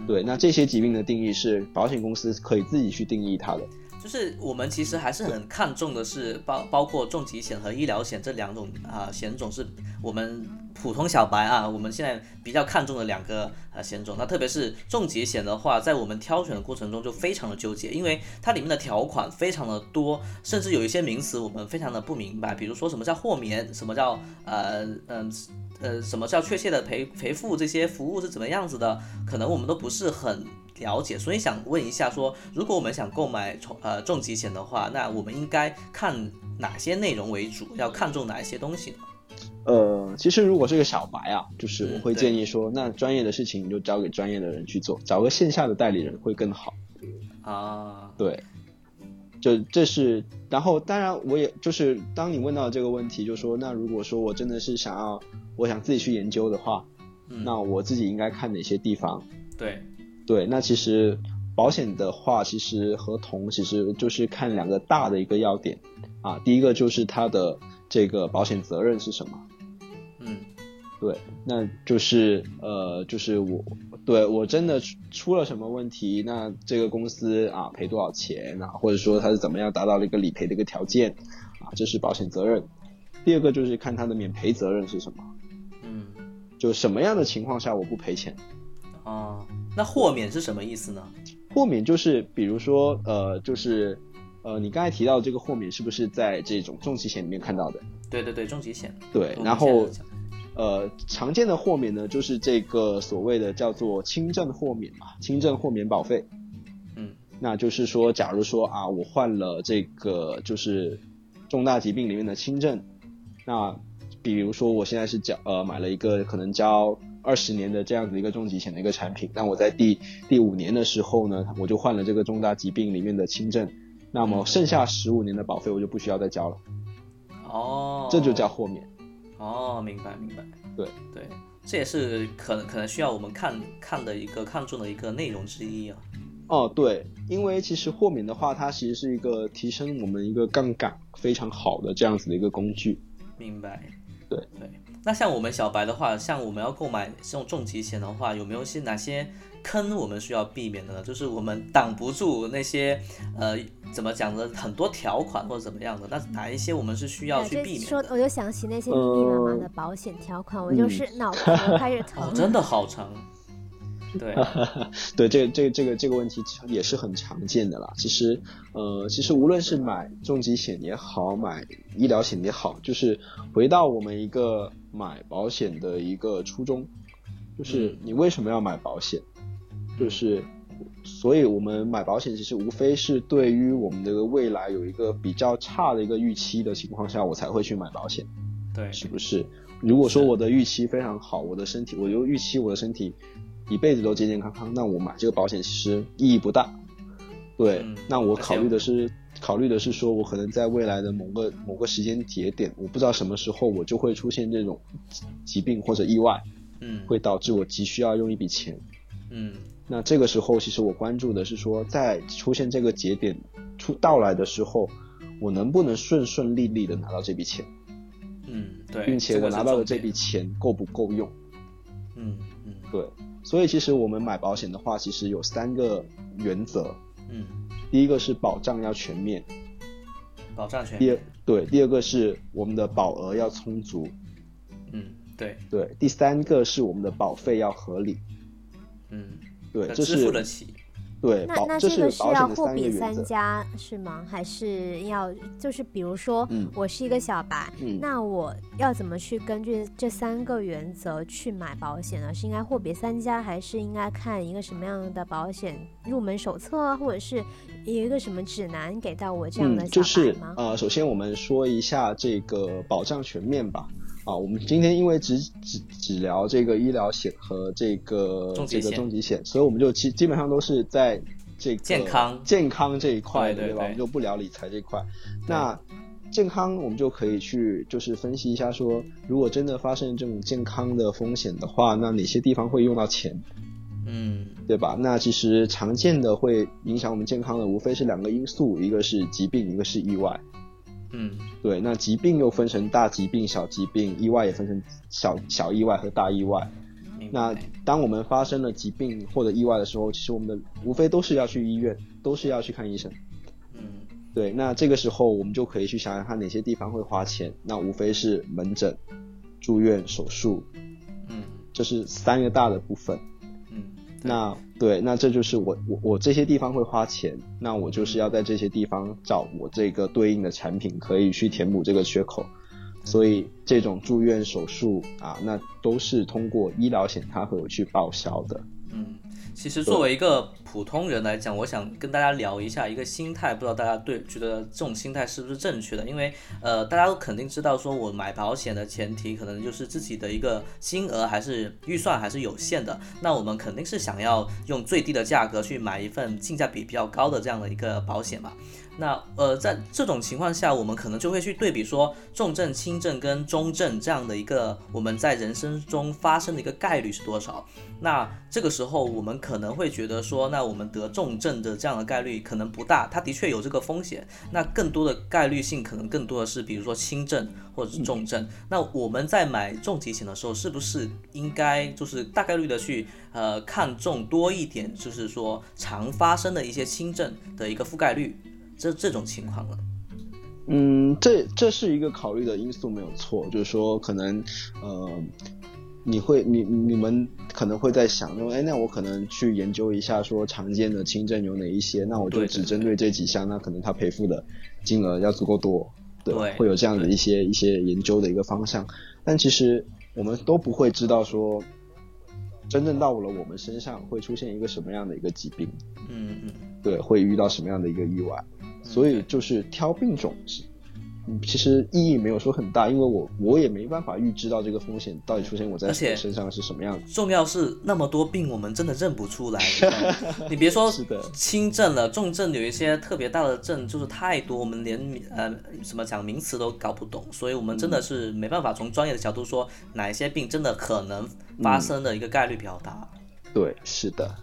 对，那这些疾病的定义是保险公司可以自己去定义它的。就是我们其实还是很看重的是包包括重疾险和医疗险这两种啊、险种是我们普通小白啊，我们现在比较看重的两个呃险种。那特别是重疾险的话，在我们挑选的过程中就非常的纠结，因为它里面的条款非常的多，甚至有一些名词我们非常的不明白，比如说什么叫豁免，什么叫呃嗯。呃，什么叫确切的赔赔付？这些服务是怎么样子的？可能我们都不是很了解，所以想问一下说，如果我们想购买重呃重疾险的话，那我们应该看哪些内容为主？要看重哪一些东西呢？呃，其实如果是个小白啊，就是我会建议说，那专业的事情你就交给专业的人去做，找个线下的代理人会更好。啊，对，就这是，然后当然我也就是当你问到这个问题，就说那如果说我真的是想要，我想自己去研究的话，嗯那我自己应该看哪些地方？对，对，那其实保险的话，其实合同其实就是看两个大的一个要点啊，第一个就是它的这个保险责任是什么。嗯对，那就是呃，就是我对我真的出出了什么问题，那这个公司啊赔多少钱啊，或者说它是怎么样达到了一个理赔的一个条件啊，这是保险责任。第二个就是看它的免赔责任是什么，嗯就什么样的情况下我不赔钱。啊，那豁免是什么意思呢？豁免就是比如说呃，就是呃，你刚才提到这个豁免是不是在这种重疾险里面看到的？对对对，重疾险。对，然后呃，常见的豁免呢，就是这个所谓的叫做轻症豁免嘛，轻症豁免保费。嗯那就是说，假如说啊，我患了这个就是重大疾病里面的轻症，那比如说我现在是交呃买了一个可能交二十年的这样子一个重疾险的一个产品，那我在第第五年的时候呢，我就患了这个重大疾病里面的轻症，那么剩下十五年的保费我就不需要再交了，哦，这就叫豁免。哦，明白明白。对对，这也是可能可能需要我们看看的一个看重的一个内容之一啊。哦，对，因为其实豁免的话，它其实是一个提升我们一个杠杆非常好的这样子的一个工具。明白。对对，那像我们小白的话，像我们要购买这种重疾险的话，有没有些哪些坑我们需要避免的呢？就是我们挡不住那些呃怎么讲呢，很多条款或者怎么样的，那哪一些我们是需要去避免的？说我就想起那些密密麻麻的保险条款，我就是脑壳开始疼哦，。真的好长。对，[laughs] 对，这个这个这个这个问题也是很常见的啦。其实，呃，其实无论是买重疾险也好，买医疗险也好，就是回到我们一个买保险的一个初衷，就是你为什么要买保险？就是，所以我们买保险其实无非是对于我们的未来有一个比较差的一个预期的情况下，我才会去买保险。对，是不是？如果说我的预期非常好，我的身体，我就预期我的身体一辈子都健健康康，那我买这个保险其实意义不大。对，嗯那我考虑的是考虑的是说，我可能在未来的某个某个时间节点，我不知道什么时候我就会出现这种疾疾病或者意外，嗯，会导致我急需要用一笔钱。嗯那这个时候，其实我关注的是说，在出现这个节点出到来的时候，我能不能顺顺利利的拿到这笔钱，嗯，对，并且我拿到的这笔，钱够不够用？嗯嗯对，所以其实我们买保险的话，其实有三个原则。嗯，第一个是保障要全面，保障全，第二对，第二个是我们的保额要充足，嗯对，对，第三个是我们的保费要合理，嗯，对，要支这是付得起，对，那那这这个是要货比三家是吗？还是要就是比如说嗯我是一个小白，嗯那我要怎么去根据这三个原则去买保险呢？是应该货比三家，还是应该看一个什么样的保险入门手册啊，或者是有一个什么指南给到我这样的就是？呃，首先我们说一下这个保障全面吧。啊，我们今天因为只只只聊这个医疗险和这个这个重疾险所以我们就基基本上都是在这个健康健康这一块对，吧？对对对我们就不聊理财这一块。那健康我们就可以去就是分析一下说，如果真的发生这种健康的风险的话，那哪些地方会用到钱？嗯对吧？那其实常见的会影响我们健康的，无非是两个因素，一个是疾病，一个是意外。嗯对，那疾病又分成大疾病、小疾病，意外也分成小小意外和大意外。那，当我们发生了疾病或者意外的时候，其实我们的无非都是要去医院，都是要去看医生。嗯对，那这个时候我们就可以去想想看哪些地方会花钱。那无非是门诊、住院、手术，嗯这是三个大的部分。嗯，那对，那这就是我我我这些地方会花钱，那我就是要在这些地方找我这个对应的产品，可以去填补这个缺口。所以这种住院手术啊，那都是通过医疗险它会有去报销的。嗯，其实作为一个普通人来讲，我想跟大家聊一下一个心态，不知道大家对觉得这种心态是不是正确的？因为呃，大家都肯定知道，说我买保险的前提可能就是自己的一个金额还是预算还是有限的，那我们肯定是想要用最低的价格去买一份性价比比较高的这样的一个保险嘛。那呃，在这种情况下，我们可能就会去对比说重症、轻症跟中症这样的一个我们在人生中发生的一个概率是多少。那这个时候，我们可能会觉得说，那我们得重症的这样的概率可能不大，它的确有这个风险。那更多的概率性可能更多的是，比如说轻症或者是重症。那我们在买重疾险的时候，是不是应该就是大概率的去呃看重多一点，就是说常发生的一些轻症的一个覆盖率？这这种情况呢？嗯，这这是一个考虑的因素，没有错。就是说，可能呃，你会你你们可能会在想说，哎，那我可能去研究一下，说常见的轻症有哪一些，那我就只针对这几项，那可能他赔付的金额要足够多，对对会有这样的一些一些研究的一个方向。但其实我们都不会知道说，真正到了我们身上会出现一个什么样的一个疾病。嗯嗯，对，会遇到什么样的一个意外，所以就是挑病种是，嗯其实意义没有说很大，因为我我也没办法预知到这个风险到底出现我在而且我身上是什么样子。重要是那么多病，我们真的认不出来。[laughs] 你别说轻症了，重症有一些特别大的症，就是太多，我们连呃什么讲名词都搞不懂，所以我们真的是没办法从专业的角度说哪一些病真的可能发生的一个概率比较大。对，是的，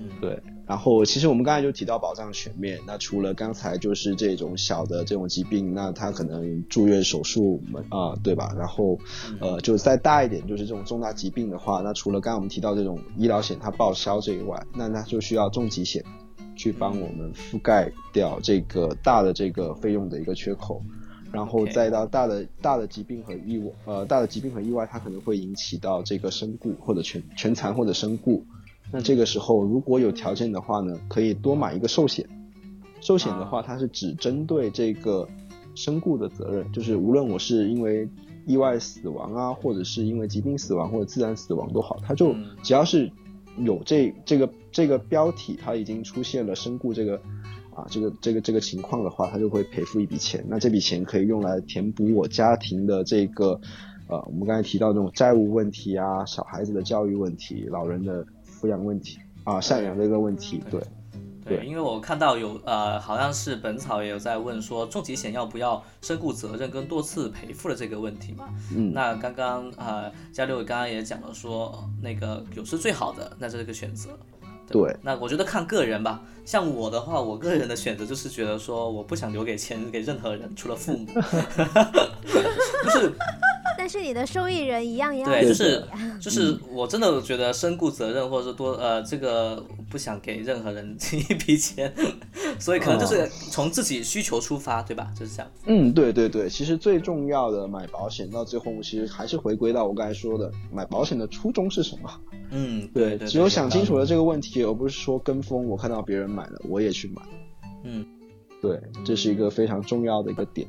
嗯，对。然后其实我们刚才就提到保障全面，那除了刚才就是这种小的这种疾病，那他可能住院手术啊、对吧？然后呃，就再大一点，就是这种重大疾病的话，那除了刚刚我们提到这种医疗险它报销这一外，那它就需要重疾险去帮我们覆盖掉这个大的这个费用的一个缺口。然后再到大的大的疾病和意外，呃，大的疾病和意外，它可能会引起到这个身故或者全全残或者身故。那这个时候如果有条件的话呢，可以多买一个寿险。寿险的话，啊它是只针对这个身故的责任，就是无论我是因为意外死亡啊，或者是因为疾病死亡或者自然死亡都好，它就嗯只要是有这这个这个标题，它已经出现了身故这个啊，这个这个这个情况的话，它就会赔付一笔钱。那这笔钱可以用来填补我家庭的这个，呃，我们刚才提到这种债务问题啊，小孩子的教育问题，老人的抚养问题啊，赡养这个问题，对。对，因为我看到有呃，好像是本草也有在问说，重疾险要不要身故责任跟多次赔付的这个问题嘛？嗯，那刚刚呃，嘉六刚刚也讲了说，那个有是最好的，那这是个选择。对，那我觉得看个人吧。像我的话，我个人的选择就是觉得说，我不想留给钱给任何人，除了父母。[laughs] [laughs] 就是。但是你的受益人一样一样对，就是 [laughs] 就是我真的觉得身故责任或者是多呃这个不想给任何人一笔钱，所以可能就是从自己需求出发，对吧？就是这样。嗯，对对对，其实最重要的买保险到最后其实还是回归到我刚才说的，买保险的初衷是什么？[laughs] 嗯，对，对，只有想清楚了这个问题，而不是说跟风，我看到别人买了我也去买。嗯，对，这是一个非常重要的一个点。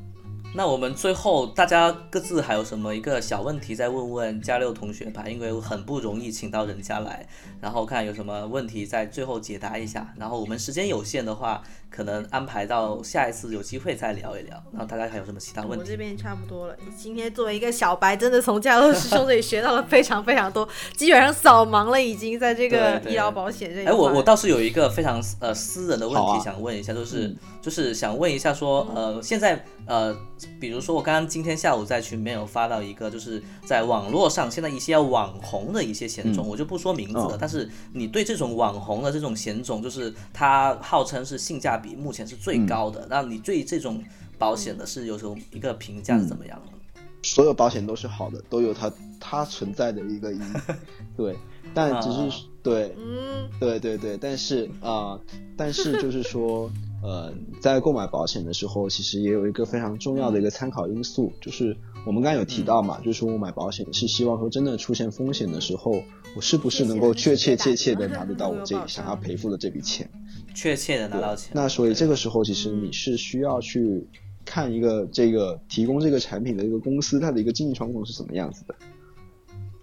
那我们最后大家各自还有什么一个小问题再问问加六同学吧，因为很不容易请到人家来，然后看有什么问题在最后解答一下。然后我们时间有限的话，可能安排到下一次有机会再聊一聊。然后大家还有什么其他问题？我这边差不多了。今天作为一个小白，真的从加六师兄这里学到了非常非常多，基本上扫盲了，已经在这个医疗保险这。哎，我我倒是有一个非常呃私人的问题想问一下，就是就是想问一下说呃现在呃。比如说，我刚刚今天下午在群里面有发到一个，就是在网络上现在一些网红的一些险种，我就不说名字了。但是你对这种网红的这种险种，就是它号称是性价比目前是最高的，那你对这种保险的是有什么一个评价是怎么样的？所有保险都是好的，都有它它存在的一个意义。[laughs] 对，但只是对，嗯，对对对，但是啊，但是就是说。呃，在购买保险的时候，其实也有一个非常重要的一个参考因素，就是我们刚刚有提到嘛，就是说我买保险是希望说真的出现风险的时候，我是不是能够确确切切的拿得到我这想要赔付的这笔钱，确切的拿到钱。那所以这个时候，其实你是需要去看一个这个提供这个产品的一个公司，它的一个经营状况是怎么样子的。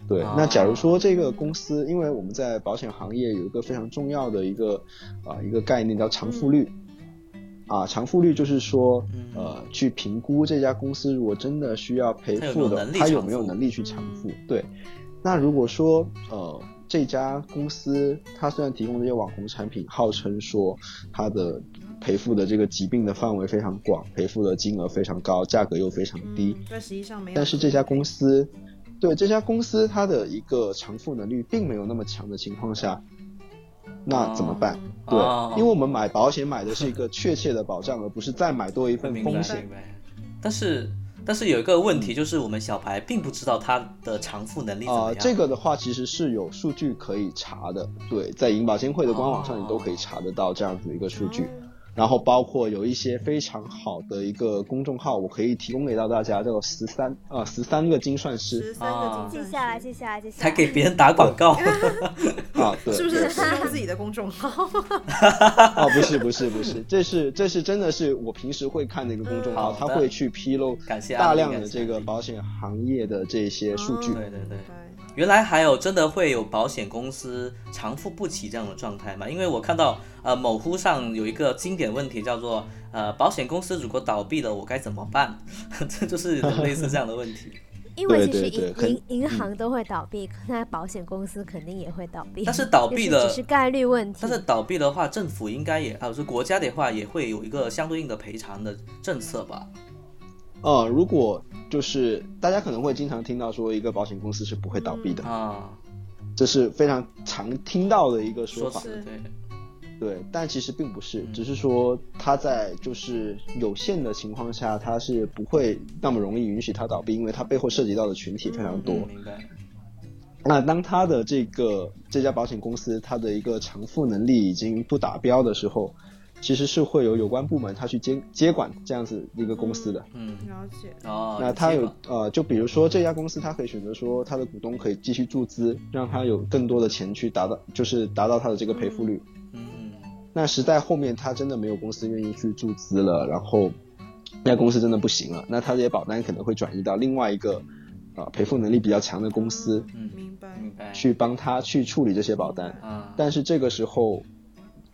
对，那假如说这个公司，因为我们在保险行业有一个非常重要的一个啊一个概念叫偿付率。啊，偿付率就是说，呃，去评估这家公司如果真的需要赔付的，他有没有能力去偿付？对。那如果说，呃，这家公司它虽然提供这些网红产品，号称说它的赔付的这个疾病的范围非常广，赔付的金额非常高，价格又非常低，但实际上没有。但是这家公司，对这家公司它的一个偿付能力并没有那么强的情况下。那怎么办？对，因为我们买保险买的是一个确切的保障，而不是再买多一份风险。但是，但是有一个问题就是，我们小白并不知道它的偿付能力怎么样。这个的话，其实是有数据可以查的。对，在银保监会的官网上，你都可以查得到这样子一个数据。然后包括有一些非常好的一个公众号，我可以提供给到大家，叫十三啊十三个精算师，十三个精，记下来，记下来，记下来，还给别人打广告。[laughs] 啊？对，是不是？用自己的公众号？[laughs] 哦，不是不是不是，这是这是真的是我平时会看的一个公众号，他会去披露大量的这个保险行业的这些数据。对对对。原来还有真的会有保险公司偿付不起这样的状态吗？因为我看到呃某乎上有一个经典问题叫做呃保险公司如果倒闭了我该怎么办？[laughs] 这就是类似这样的问题。[laughs] 因为其实银银银行都会倒闭，那保险公司肯定也会倒闭。但是倒闭的只是概率问题。但是倒闭的话，政府应该也啊，是国家的话也会有一个相对应的赔偿的政策吧？呃，如果就是大家可能会经常听到说一个保险公司是不会倒闭的啊，这是非常常听到的一个说法，对对，但其实并不是，只是说它在就是有限的情况下，它是不会那么容易允许它倒闭，因为它背后涉及到的群体非常多。明白。那当它的这个这家保险公司它的一个偿付能力已经不达标的时候。其实是会有有关部门他去监接管这样子一个公司的，嗯，了解哦。那他有呃，就比如说这家公司，他可以选择说他的股东可以继续注资，让他有更多的钱去达到，就是达到他的这个赔付率。嗯，那实在后面他真的没有公司愿意去注资了，然后那家公司真的不行了，那他这些保单可能会转移到另外一个啊赔付能力比较强的公司，嗯，明白明白，去帮他去处理这些保单。啊，但是这个时候。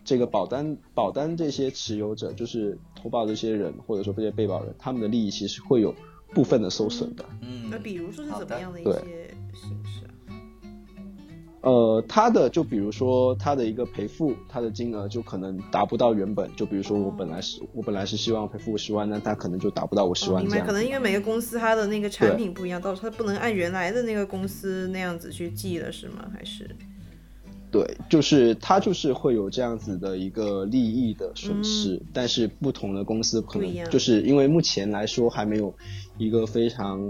这个保单保单这些持有者，就是投保这些人或者说这些被保人，他们的利益其实会有部分的受损的。嗯，那比如说是怎么样的一些形式啊？呃，他的就比如说他的一个赔付，他的金额就可能达不到原本，就比如说我本来是我本来是希望赔付十万，那他可能就达不到我十哦明白，万这样子。可能因为每个公司它的那个产品不一样，到时候它不能按原来的那个公司那样子去记了，是吗？还是？对，就是他就是会有这样子的一个利益的损失，但是不同的公司可能就是因为目前来说还没有一个非常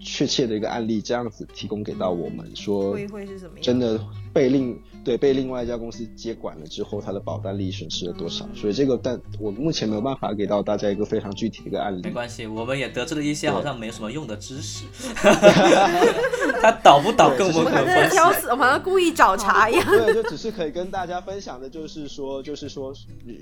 确切的一个案例这样子提供给到我们，说会会是怎么样？真的被另对被另外一家公司接管了之后，它的保单利益损失了多少？嗯所以这个但我目前没有办法给到大家一个非常具体的一个案例没。关系，我们也得知了一些好像没什么用的知识。[laughs] 他倒不倒跟我们我们在有关系？挑死，我们好像故意找茬一样。对，就只是可以跟大家分享的，就是说，就是说，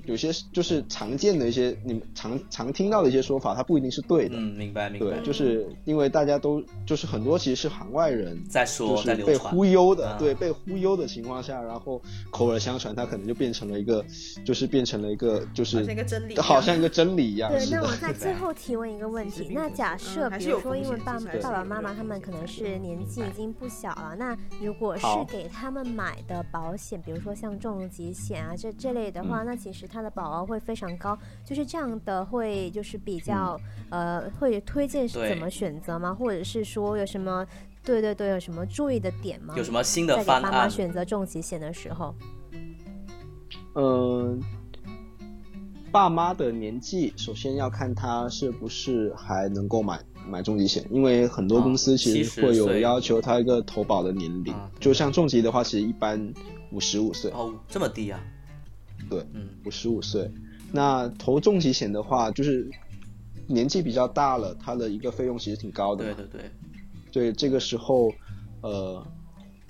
有些就是常见的一些你们常常听到的一些说法，它不一定是对的。嗯，明白明白对，。就是因为大家都就是很多其实是行外人在说就是被在流传忽悠的，啊对，被忽悠的情况下，然后口耳相传，它可能就变成了一个，就是变成了一个，就是好像一个真理一样。好像一个真理一样。对，那我在最后提问一个问题，[laughs] 那假设比如说因为险其实还是爸爸爸妈妈他们可能是年纪已经不小了，那如果是给他们买的保险，比如说像重疾险啊这这类的话，嗯。那其实它的保额会非常高，就是这样的会就是比较、嗯。呃会推荐是怎么选择吗？或者是说有什么对对对有什么注意的点吗？有什么新的在给方案？爸妈选择重疾险的时候，嗯，爸妈的年纪，首先要看他是不是还能够买买重疾险，因为很多啊公司其实会有要求他一个投保的年龄就像重疾的话，其实一般五十五岁，哦，这么低啊？对，嗯，五十五岁。那投重疾险的话，就是年纪比较大了，它的一个费用其实挺高的。对对对，对，这个时候，呃，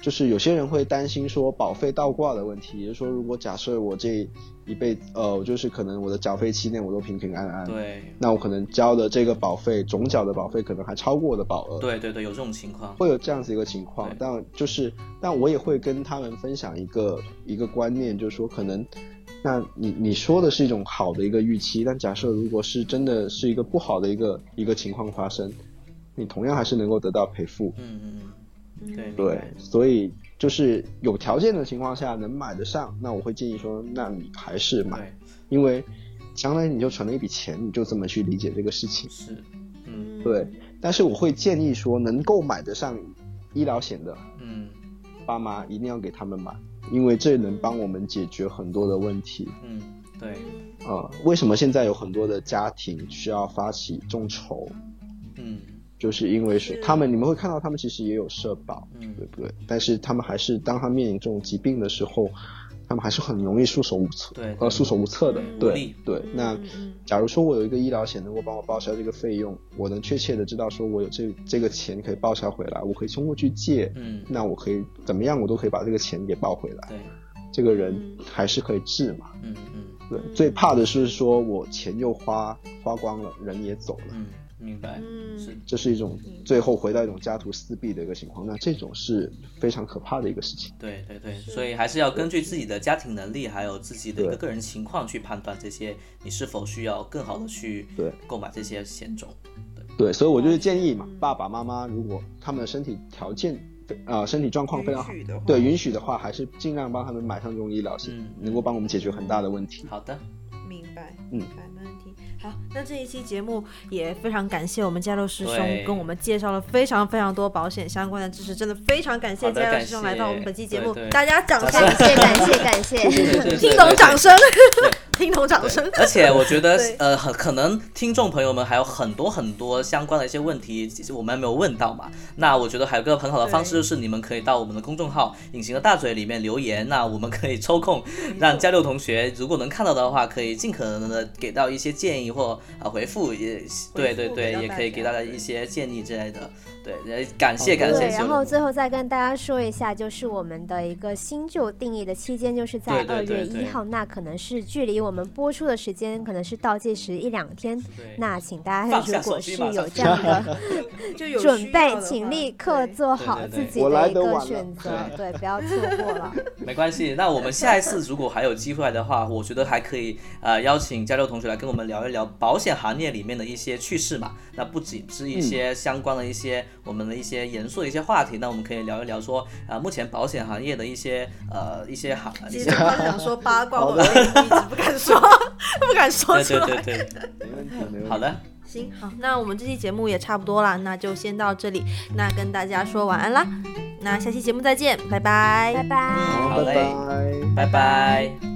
就是有些人会担心说保费倒挂的问题，也就是说，如果假设我这一辈子呃，就是可能我的缴费期内我都平平安安，对那我可能交的这个保费总缴的保费可能还超过我的保额，对对对，有这种情况。会有这样子一个情况。但就是，但我也会跟他们分享一个一个观念，就是说，可能，那你你说的是一种好的一个预期，但假设如果是真的是一个不好的一个一个情况发生，你同样还是能够得到赔付。嗯嗯嗯，对对，所以就是有条件的情况下能买得上，那我会建议说，那你还是买，因为将来你就存了一笔钱，你就这么去理解这个事情。是，嗯对，但是我会建议说，能够买得上医疗险的嗯爸妈一定要给他们买，因为这能帮我们解决很多的问题。嗯，对，呃，为什么现在有很多的家庭需要发起众筹？嗯就是因为是是他们，你们会看到他们其实也有社保，嗯对不对？但是他们还是当他面临这种疾病的时候，他们还是很容易束手无策，呃，束手无策的。对对，那假如说我有一个医疗险能够帮我报销这个费用，我能确切的知道说我有这这个钱可以报销回来，我可以通过去借，嗯，那我可以怎么样，我都可以把这个钱给报回来。对，这个人还是可以治嘛。嗯嗯对，最怕的是说我钱又花花光了，人也走了，嗯，明白，嗯。是，这是一种嗯。最后回到一种家徒四壁的一个情况。那这种是非常可怕的一个事情。对对对，所以还是要根据自己的家庭能力，还有自己的一个个人情况去判断这些，你是否需要更好的去对。购买这些险种。对，所以我就是建议嘛，爸爸妈妈如果他们的身体条件啊、呃身体状况非常好的，对允许的话，还是尽量帮他们买上这种医疗险，嗯。能够帮我们解决很大的问题。好的，明白，嗯。明白，没问题。好，那这一期节目也非常感谢我们嘉佑师兄跟我们介绍了非常非常多保险相关的知识，真的非常感谢嘉佑师兄来到我们本期节目对，对。大家掌声，感谢感谢。感谢。[laughs] 听懂掌声，听懂掌声。而且我觉得，[laughs] 呃，很可能听众朋友们还有很多很多相关的一些问题，其实我们还没有问到嘛。那我觉得还有个很好的方式，就是你们可以到我们的公众号“隐形的大嘴”里面留言，那我们可以抽空让嘉六同学，如果能看到的话，可以尽可能的给到一些建议或啊回复，也对对对，也可以给大家一些建议之类的。对，呃感谢感谢。然后最后再跟大家说一下，就是我们的一个新旧定义的期间，就是在二月一号，那可能是距离我我们播出的时间可能是倒计时一两天，对。那请大家如果是有这样的就有准备请立刻做好自己的一个选择，对，不要错过了。[laughs] 没关系，那我们下一次如果还有机会的话，我觉得还可以呃邀请嘉六同学来跟我们聊一聊保险行业里面的一些趣事嘛。那不仅是一些相关的一些、我们的一些严肃的一些话题，那我们可以聊一聊说啊、呃目前保险行业的一些呃一些行一些其实他 [laughs] 想说八卦，我一直不敢说，不敢说出来。对对对，没问题，没问题。[laughs] 好的，行，好，那我们这期节目也差不多了，那就先到这里，那跟大家说晚安啦，那下期节目再见，拜拜，拜拜。好，好嘞拜拜。拜拜。